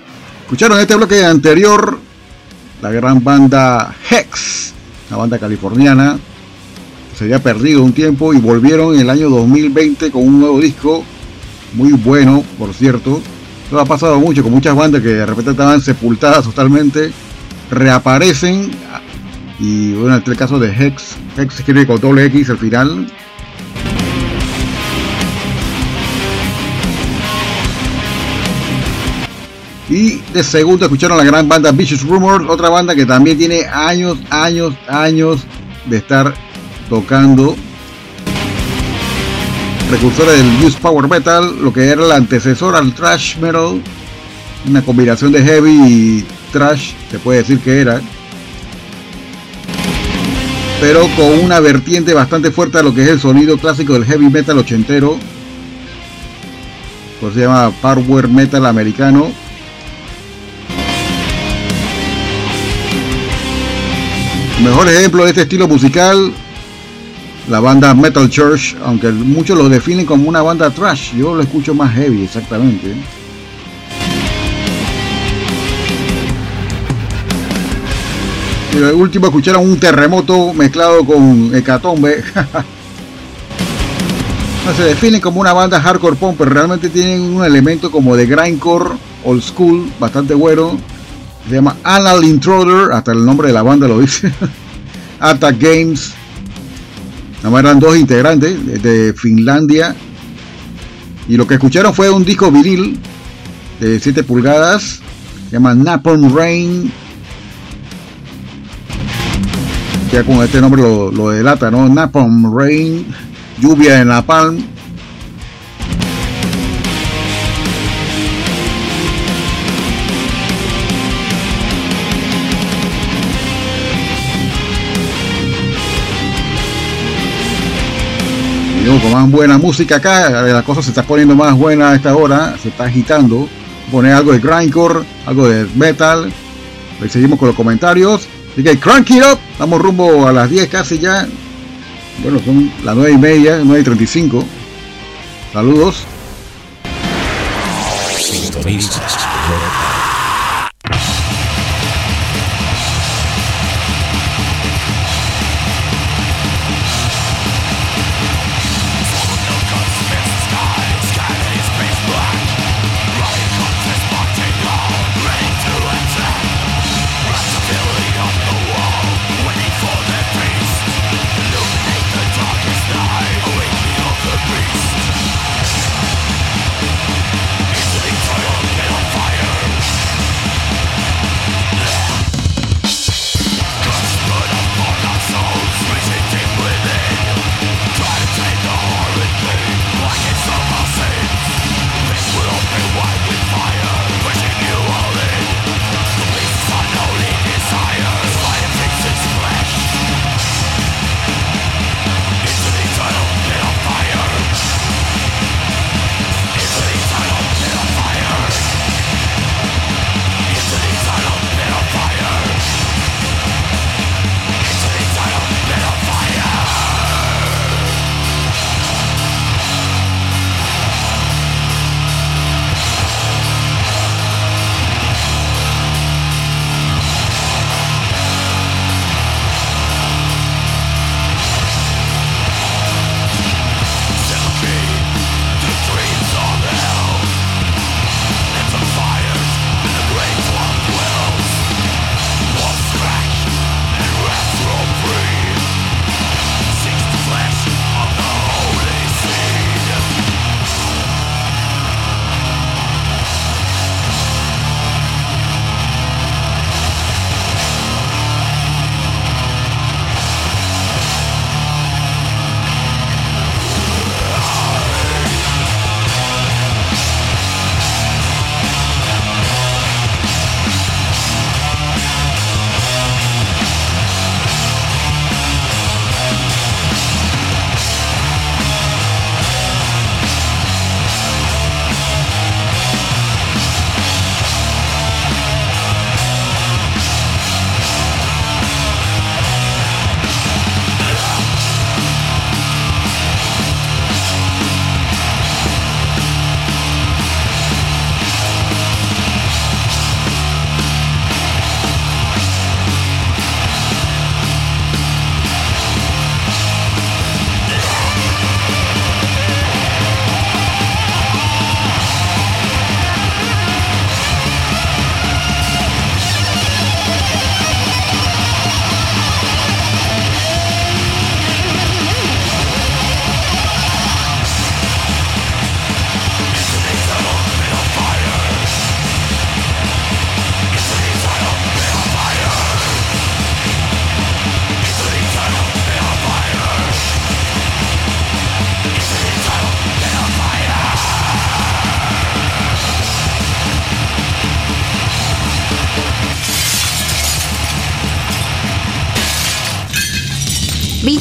Escucharon este bloque anterior la gran banda Hex, una banda californiana. Se había perdido un tiempo y volvieron en el año 2020 con un nuevo disco. Muy bueno, por cierto. Esto ha pasado mucho con muchas bandas que de repente estaban sepultadas totalmente. Reaparecen. Y bueno, en el caso de Hex, Hex escribe con doble X al final. Y de segundo escucharon la gran banda Vicious Rumors, otra banda que también tiene años, años, años de estar tocando. Precursora del Use Power Metal, lo que era el antecesor al Thrash Metal, una combinación de heavy y thrash, se puede decir que era. Pero con una vertiente bastante fuerte a lo que es el sonido clásico del heavy metal ochentero. Pues se llama Power Metal americano Mejor ejemplo de este estilo musical, la banda Metal Church, aunque muchos lo definen como una banda trash, yo lo escucho más heavy exactamente. Y último escucharon un terremoto mezclado con hecatombe. (laughs) no se definen como una banda hardcore punk, pero realmente tienen un elemento como de grindcore old school, bastante bueno se llama Anal Intruder, hasta el nombre de la banda lo dice. (laughs) Attack Games. Nada eran dos integrantes de Finlandia. Y lo que escucharon fue un disco vinil de 7 pulgadas. Se llama Napalm Rain. Ya con este nombre lo, lo delata, ¿no? Napalm Rain. Lluvia en Napalm. Con más buena música acá, la cosa se está poniendo más buena a esta hora, se está agitando. Poner algo de grindcore, algo de metal. Ahí seguimos con los comentarios. Así que crank it up, estamos rumbo a las 10 casi ya. Bueno, son las 9 y media, 9 y 35. Saludos.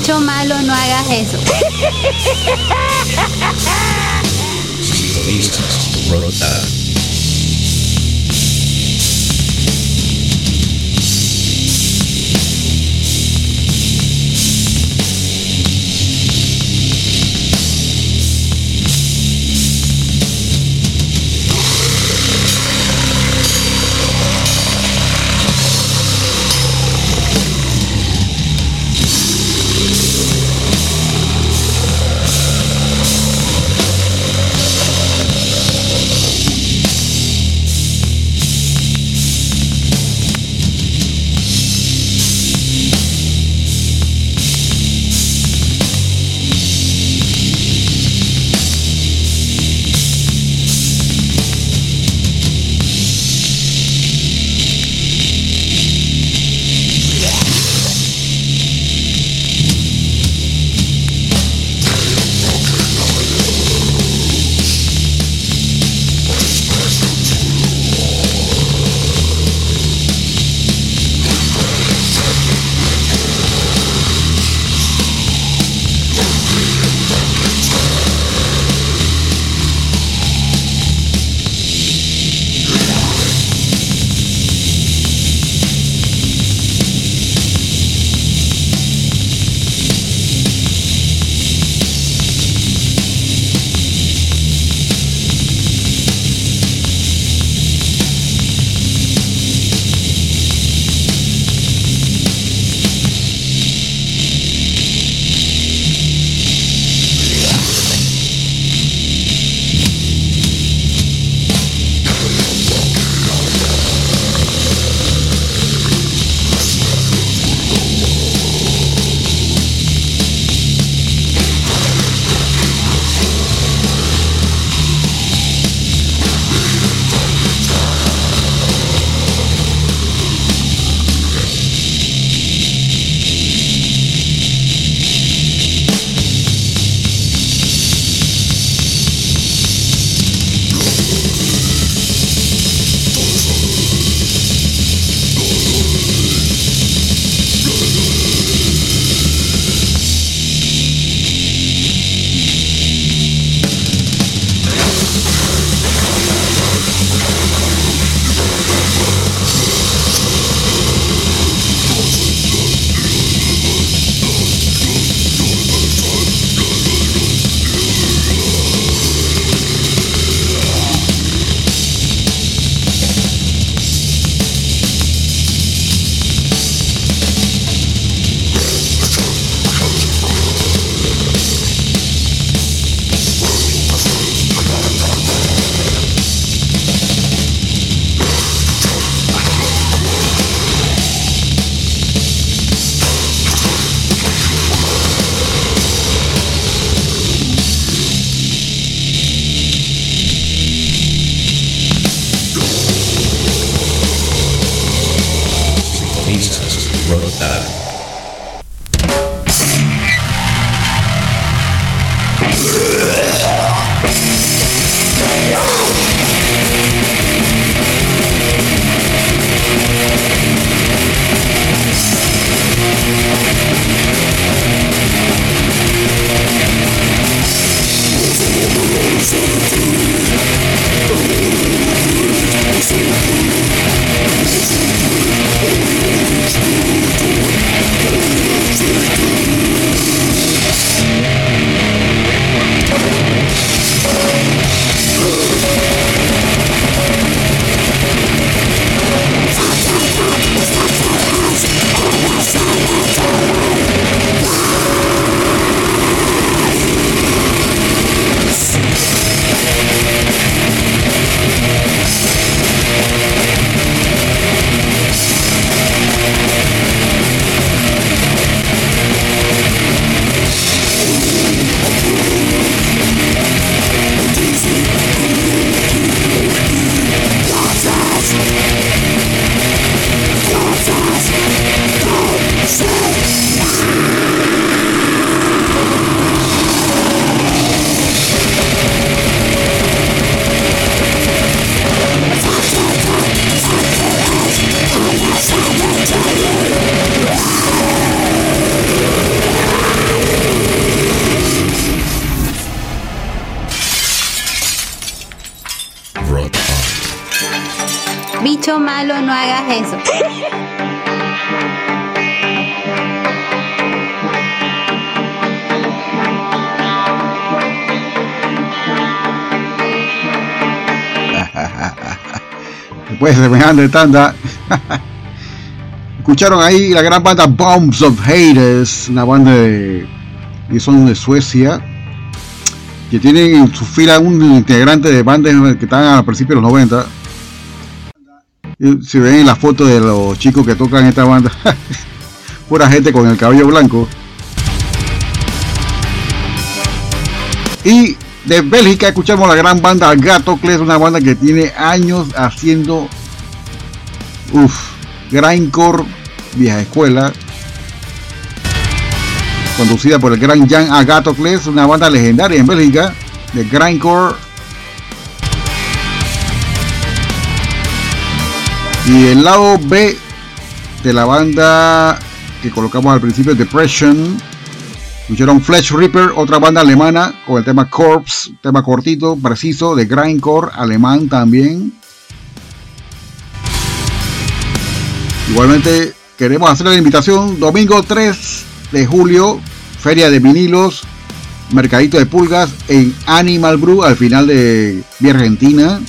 Bicho malo, no hagas eso. (laughs) (laughs)
semejante tanda. Escucharon ahí la gran banda Bombs of Haters, una banda de. que son de Suecia. Que tienen en su fila un integrante de bandas que estaban a principios de los 90. Y Si ven en la foto de los chicos que tocan esta banda, (laughs) pura gente con el cabello blanco. Y de Bélgica escuchamos la gran banda Gatocles, una banda que tiene años haciendo uff, grindcore vieja escuela, conducida por el gran Jan Agatocles, una banda legendaria en Bélgica de grindcore. Y el lado B de la banda que colocamos al principio, Depression, Escucharon Flesh Reaper, otra banda alemana, con el tema Corpse, tema cortito, preciso, de grindcore, alemán también. Igualmente queremos hacer la invitación, domingo 3 de julio, Feria de Vinilos, Mercadito de Pulgas en Animal Brew, al final de Vía Argentina.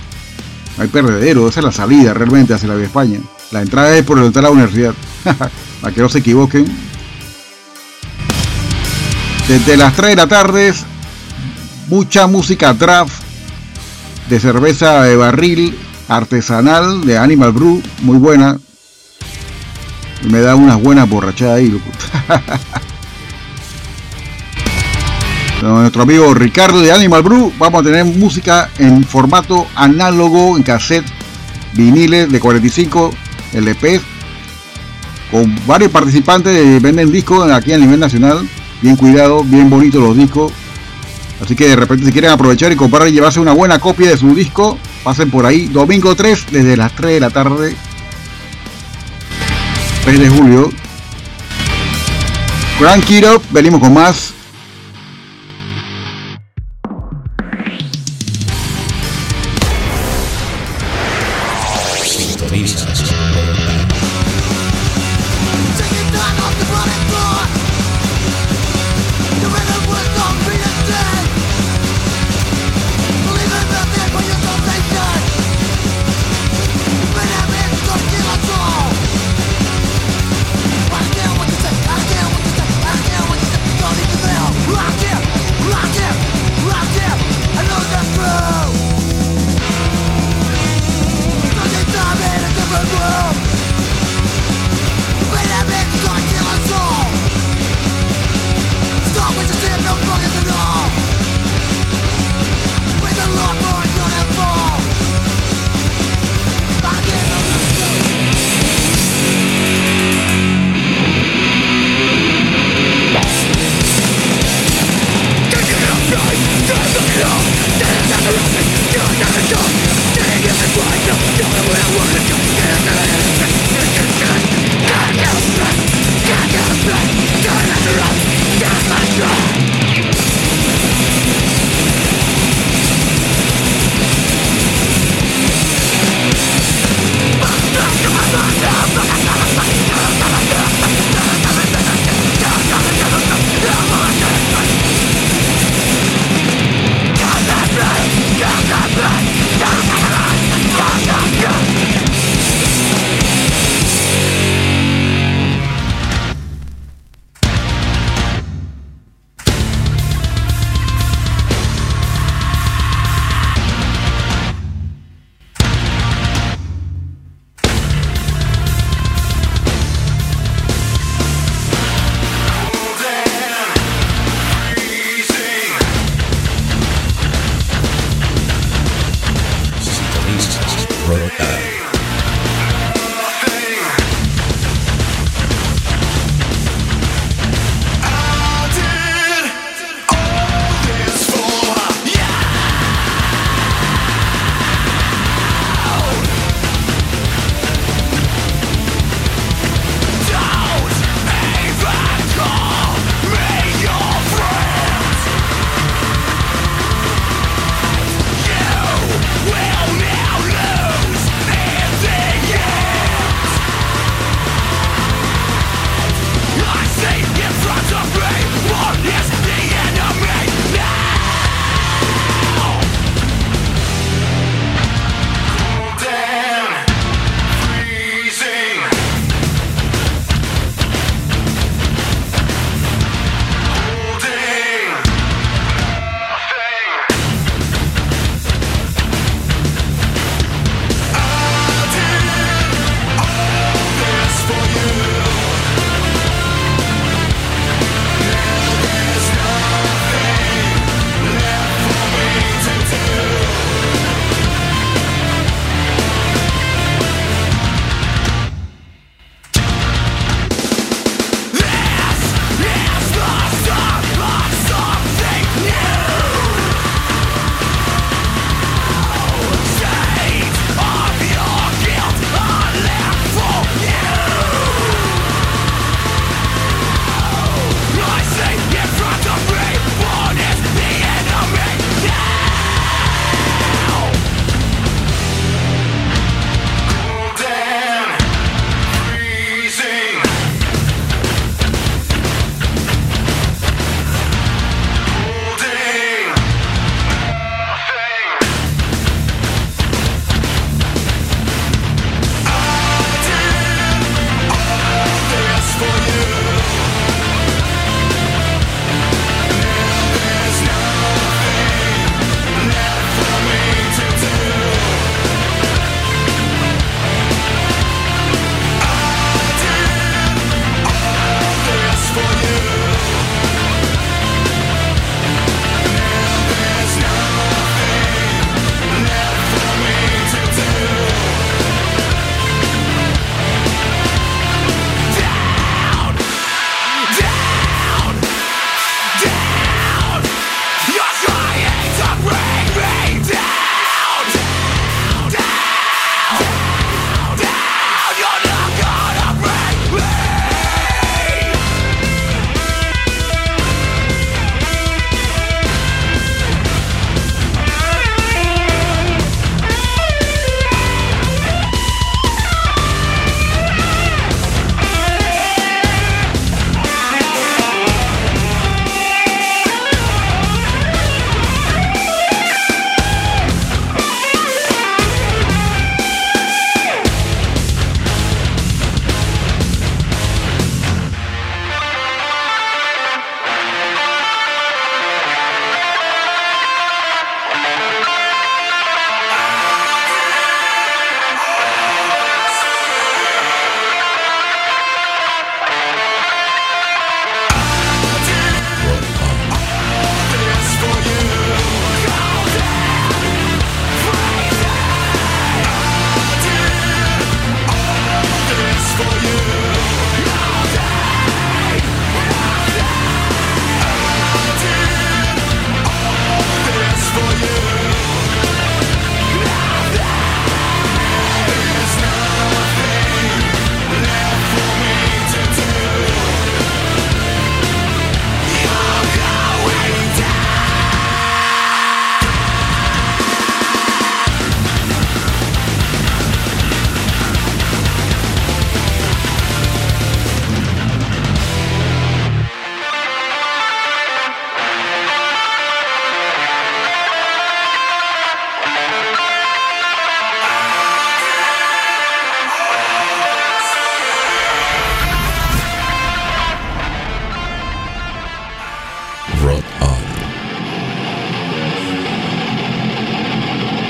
Hay perdedero, esa es la salida realmente hacia la Vía España. La entrada es por el de la universidad, (laughs) para que no se equivoquen. Desde las 3 de la tarde, mucha música draft de cerveza de barril artesanal de Animal Brew, muy buena. Me da unas buenas borrachadas ahí, loco. (laughs) Nuestro amigo Ricardo de Animal Brew, vamos a tener música en formato análogo, en cassette, viniles de 45 LP, con varios participantes que venden discos aquí a nivel nacional bien cuidado, bien bonito los discos. Así que de repente si quieren aprovechar y comprar y llevarse una buena copia de su disco, pasen por ahí. Domingo 3 desde las 3 de la tarde. 3 de julio. Grand Kiro, venimos con más.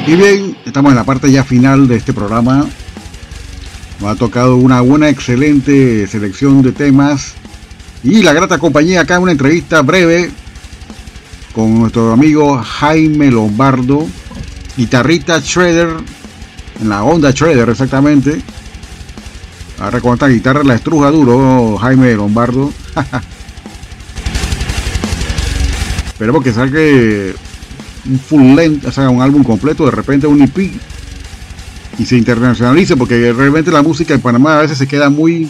Y bien, estamos en la parte ya final de este programa. Nos ha tocado una buena, excelente selección de temas. Y la grata compañía acá, una entrevista breve con nuestro amigo Jaime Lombardo, guitarrista Shredder, en la onda Shredder exactamente. Ahora con esta guitarra la estruja duro, Jaime Lombardo. (laughs) Esperemos que salga un full length, o sea, un álbum completo, de repente un EP y se internacionalice, porque realmente la música en Panamá a veces se queda muy,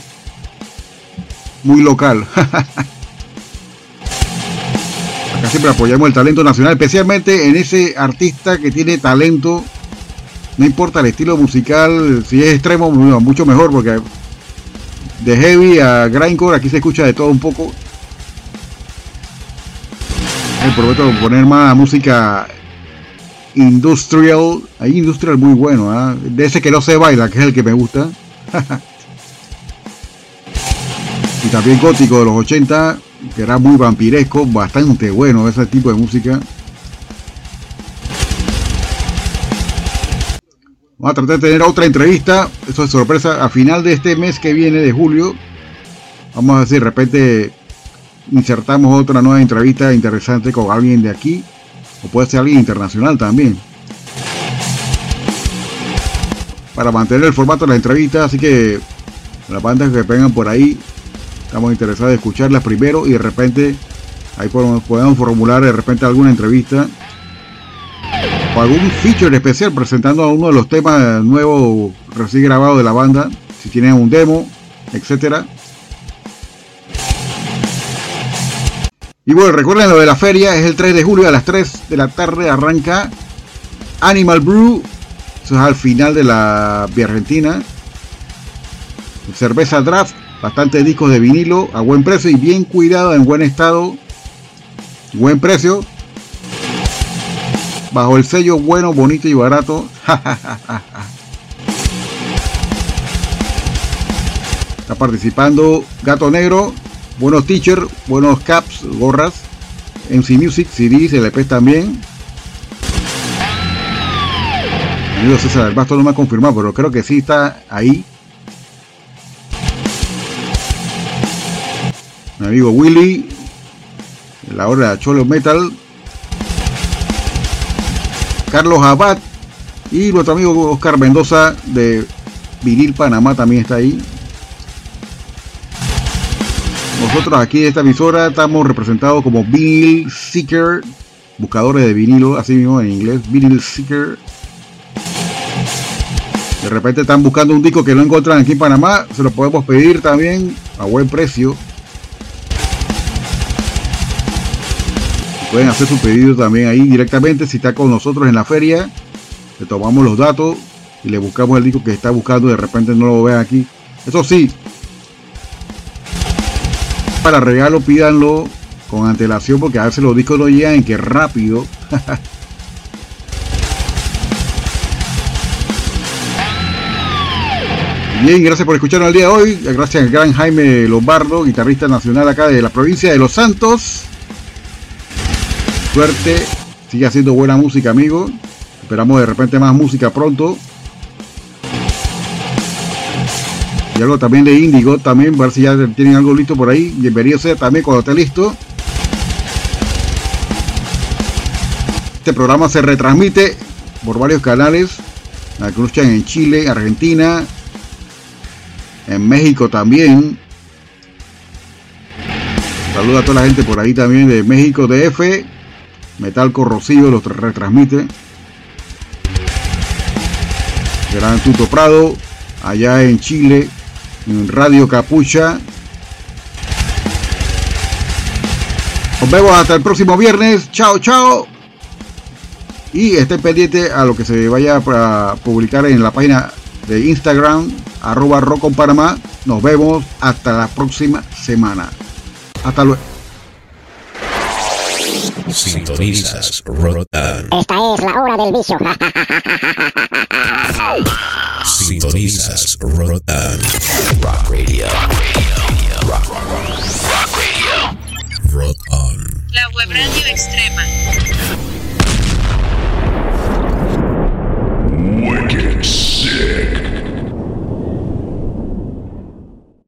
muy local. (laughs) Acá siempre apoyamos el talento nacional, especialmente en ese artista que tiene talento. No importa el estilo musical, si es extremo, mucho mejor, porque de heavy a grindcore aquí se escucha de todo un poco. Aprovecho poner más música industrial. Hay industrial muy bueno, ¿ah? de ese que no se baila, que es el que me gusta. (laughs) y también gótico de los 80, que era muy vampiresco, bastante bueno ese tipo de música. Vamos a tratar de tener otra entrevista, eso es sorpresa, a final de este mes que viene, de julio. Vamos a decir, de repente insertamos otra nueva entrevista interesante con alguien de aquí, o puede ser alguien internacional también. Para mantener el formato de la entrevista, así que las bandas que vengan por ahí, estamos interesados en escucharlas primero y de repente ahí podemos, podemos formular de repente alguna entrevista o algún feature especial presentando a uno de los temas nuevos recién grabados de la banda, si tienen un demo, etcétera. Y bueno, recuerden lo de la feria, es el 3 de julio a las 3 de la tarde arranca Animal Brew, eso es al final de la Vía Argentina. Cerveza draft, bastantes discos de vinilo a buen precio y bien cuidado, en buen estado, buen precio, bajo el sello bueno, bonito y barato. (laughs) Está participando Gato Negro, buenos teachers, buenos caps, gorras, MC Music, CDs, LPs también. Amigo César, Basto no me ha confirmado, pero creo que sí está ahí. Mi amigo Willy, la hora de Cholo Metal, Carlos Abad y nuestro amigo Oscar Mendoza de Vinil Panamá también está ahí. Nosotros aquí en esta emisora estamos representados como Vinyl Seeker, buscadores de vinilo, así mismo en inglés, Vinyl Seeker. De repente están buscando un disco que no encuentran aquí en Panamá, se lo podemos pedir también a buen precio. Pueden hacer su pedido también ahí directamente si está con nosotros en la feria. Le tomamos los datos y le buscamos el disco que está buscando. De repente no lo vean aquí. Eso sí, para regalo pídanlo con antelación porque a veces los discos no llegan que rápido. (laughs) Bien, gracias por escucharnos el día de hoy. Gracias al gran Jaime Lombardo, guitarrista nacional acá de la provincia de Los Santos. Suerte, sigue haciendo buena música, amigo. Esperamos de repente más música pronto. Y algo también de Indigo, también, a ver si ya tienen algo listo por ahí. Bienvenido sea también cuando esté listo. Este programa se retransmite por varios canales. La escuchan en Chile, Argentina, en México también. Saluda a toda la gente por ahí también de México DF. Metal Corrosivo los retransmite. Gran Tuto Prado, allá en Chile, Radio Capucha. Nos vemos hasta el próximo viernes. Chao, chao. Y estén pendientes a lo que se vaya a publicar en la página de Instagram, arroba Rock. Nos vemos hasta la próxima semana. Hasta luego.
Sintonizas Rotan.
Esta es la hora del vicio.
Sintonizas Rotan. Rock Radio. Rock, rock, rock Radio. Rotan.
La web radio extrema. Wicked Sick.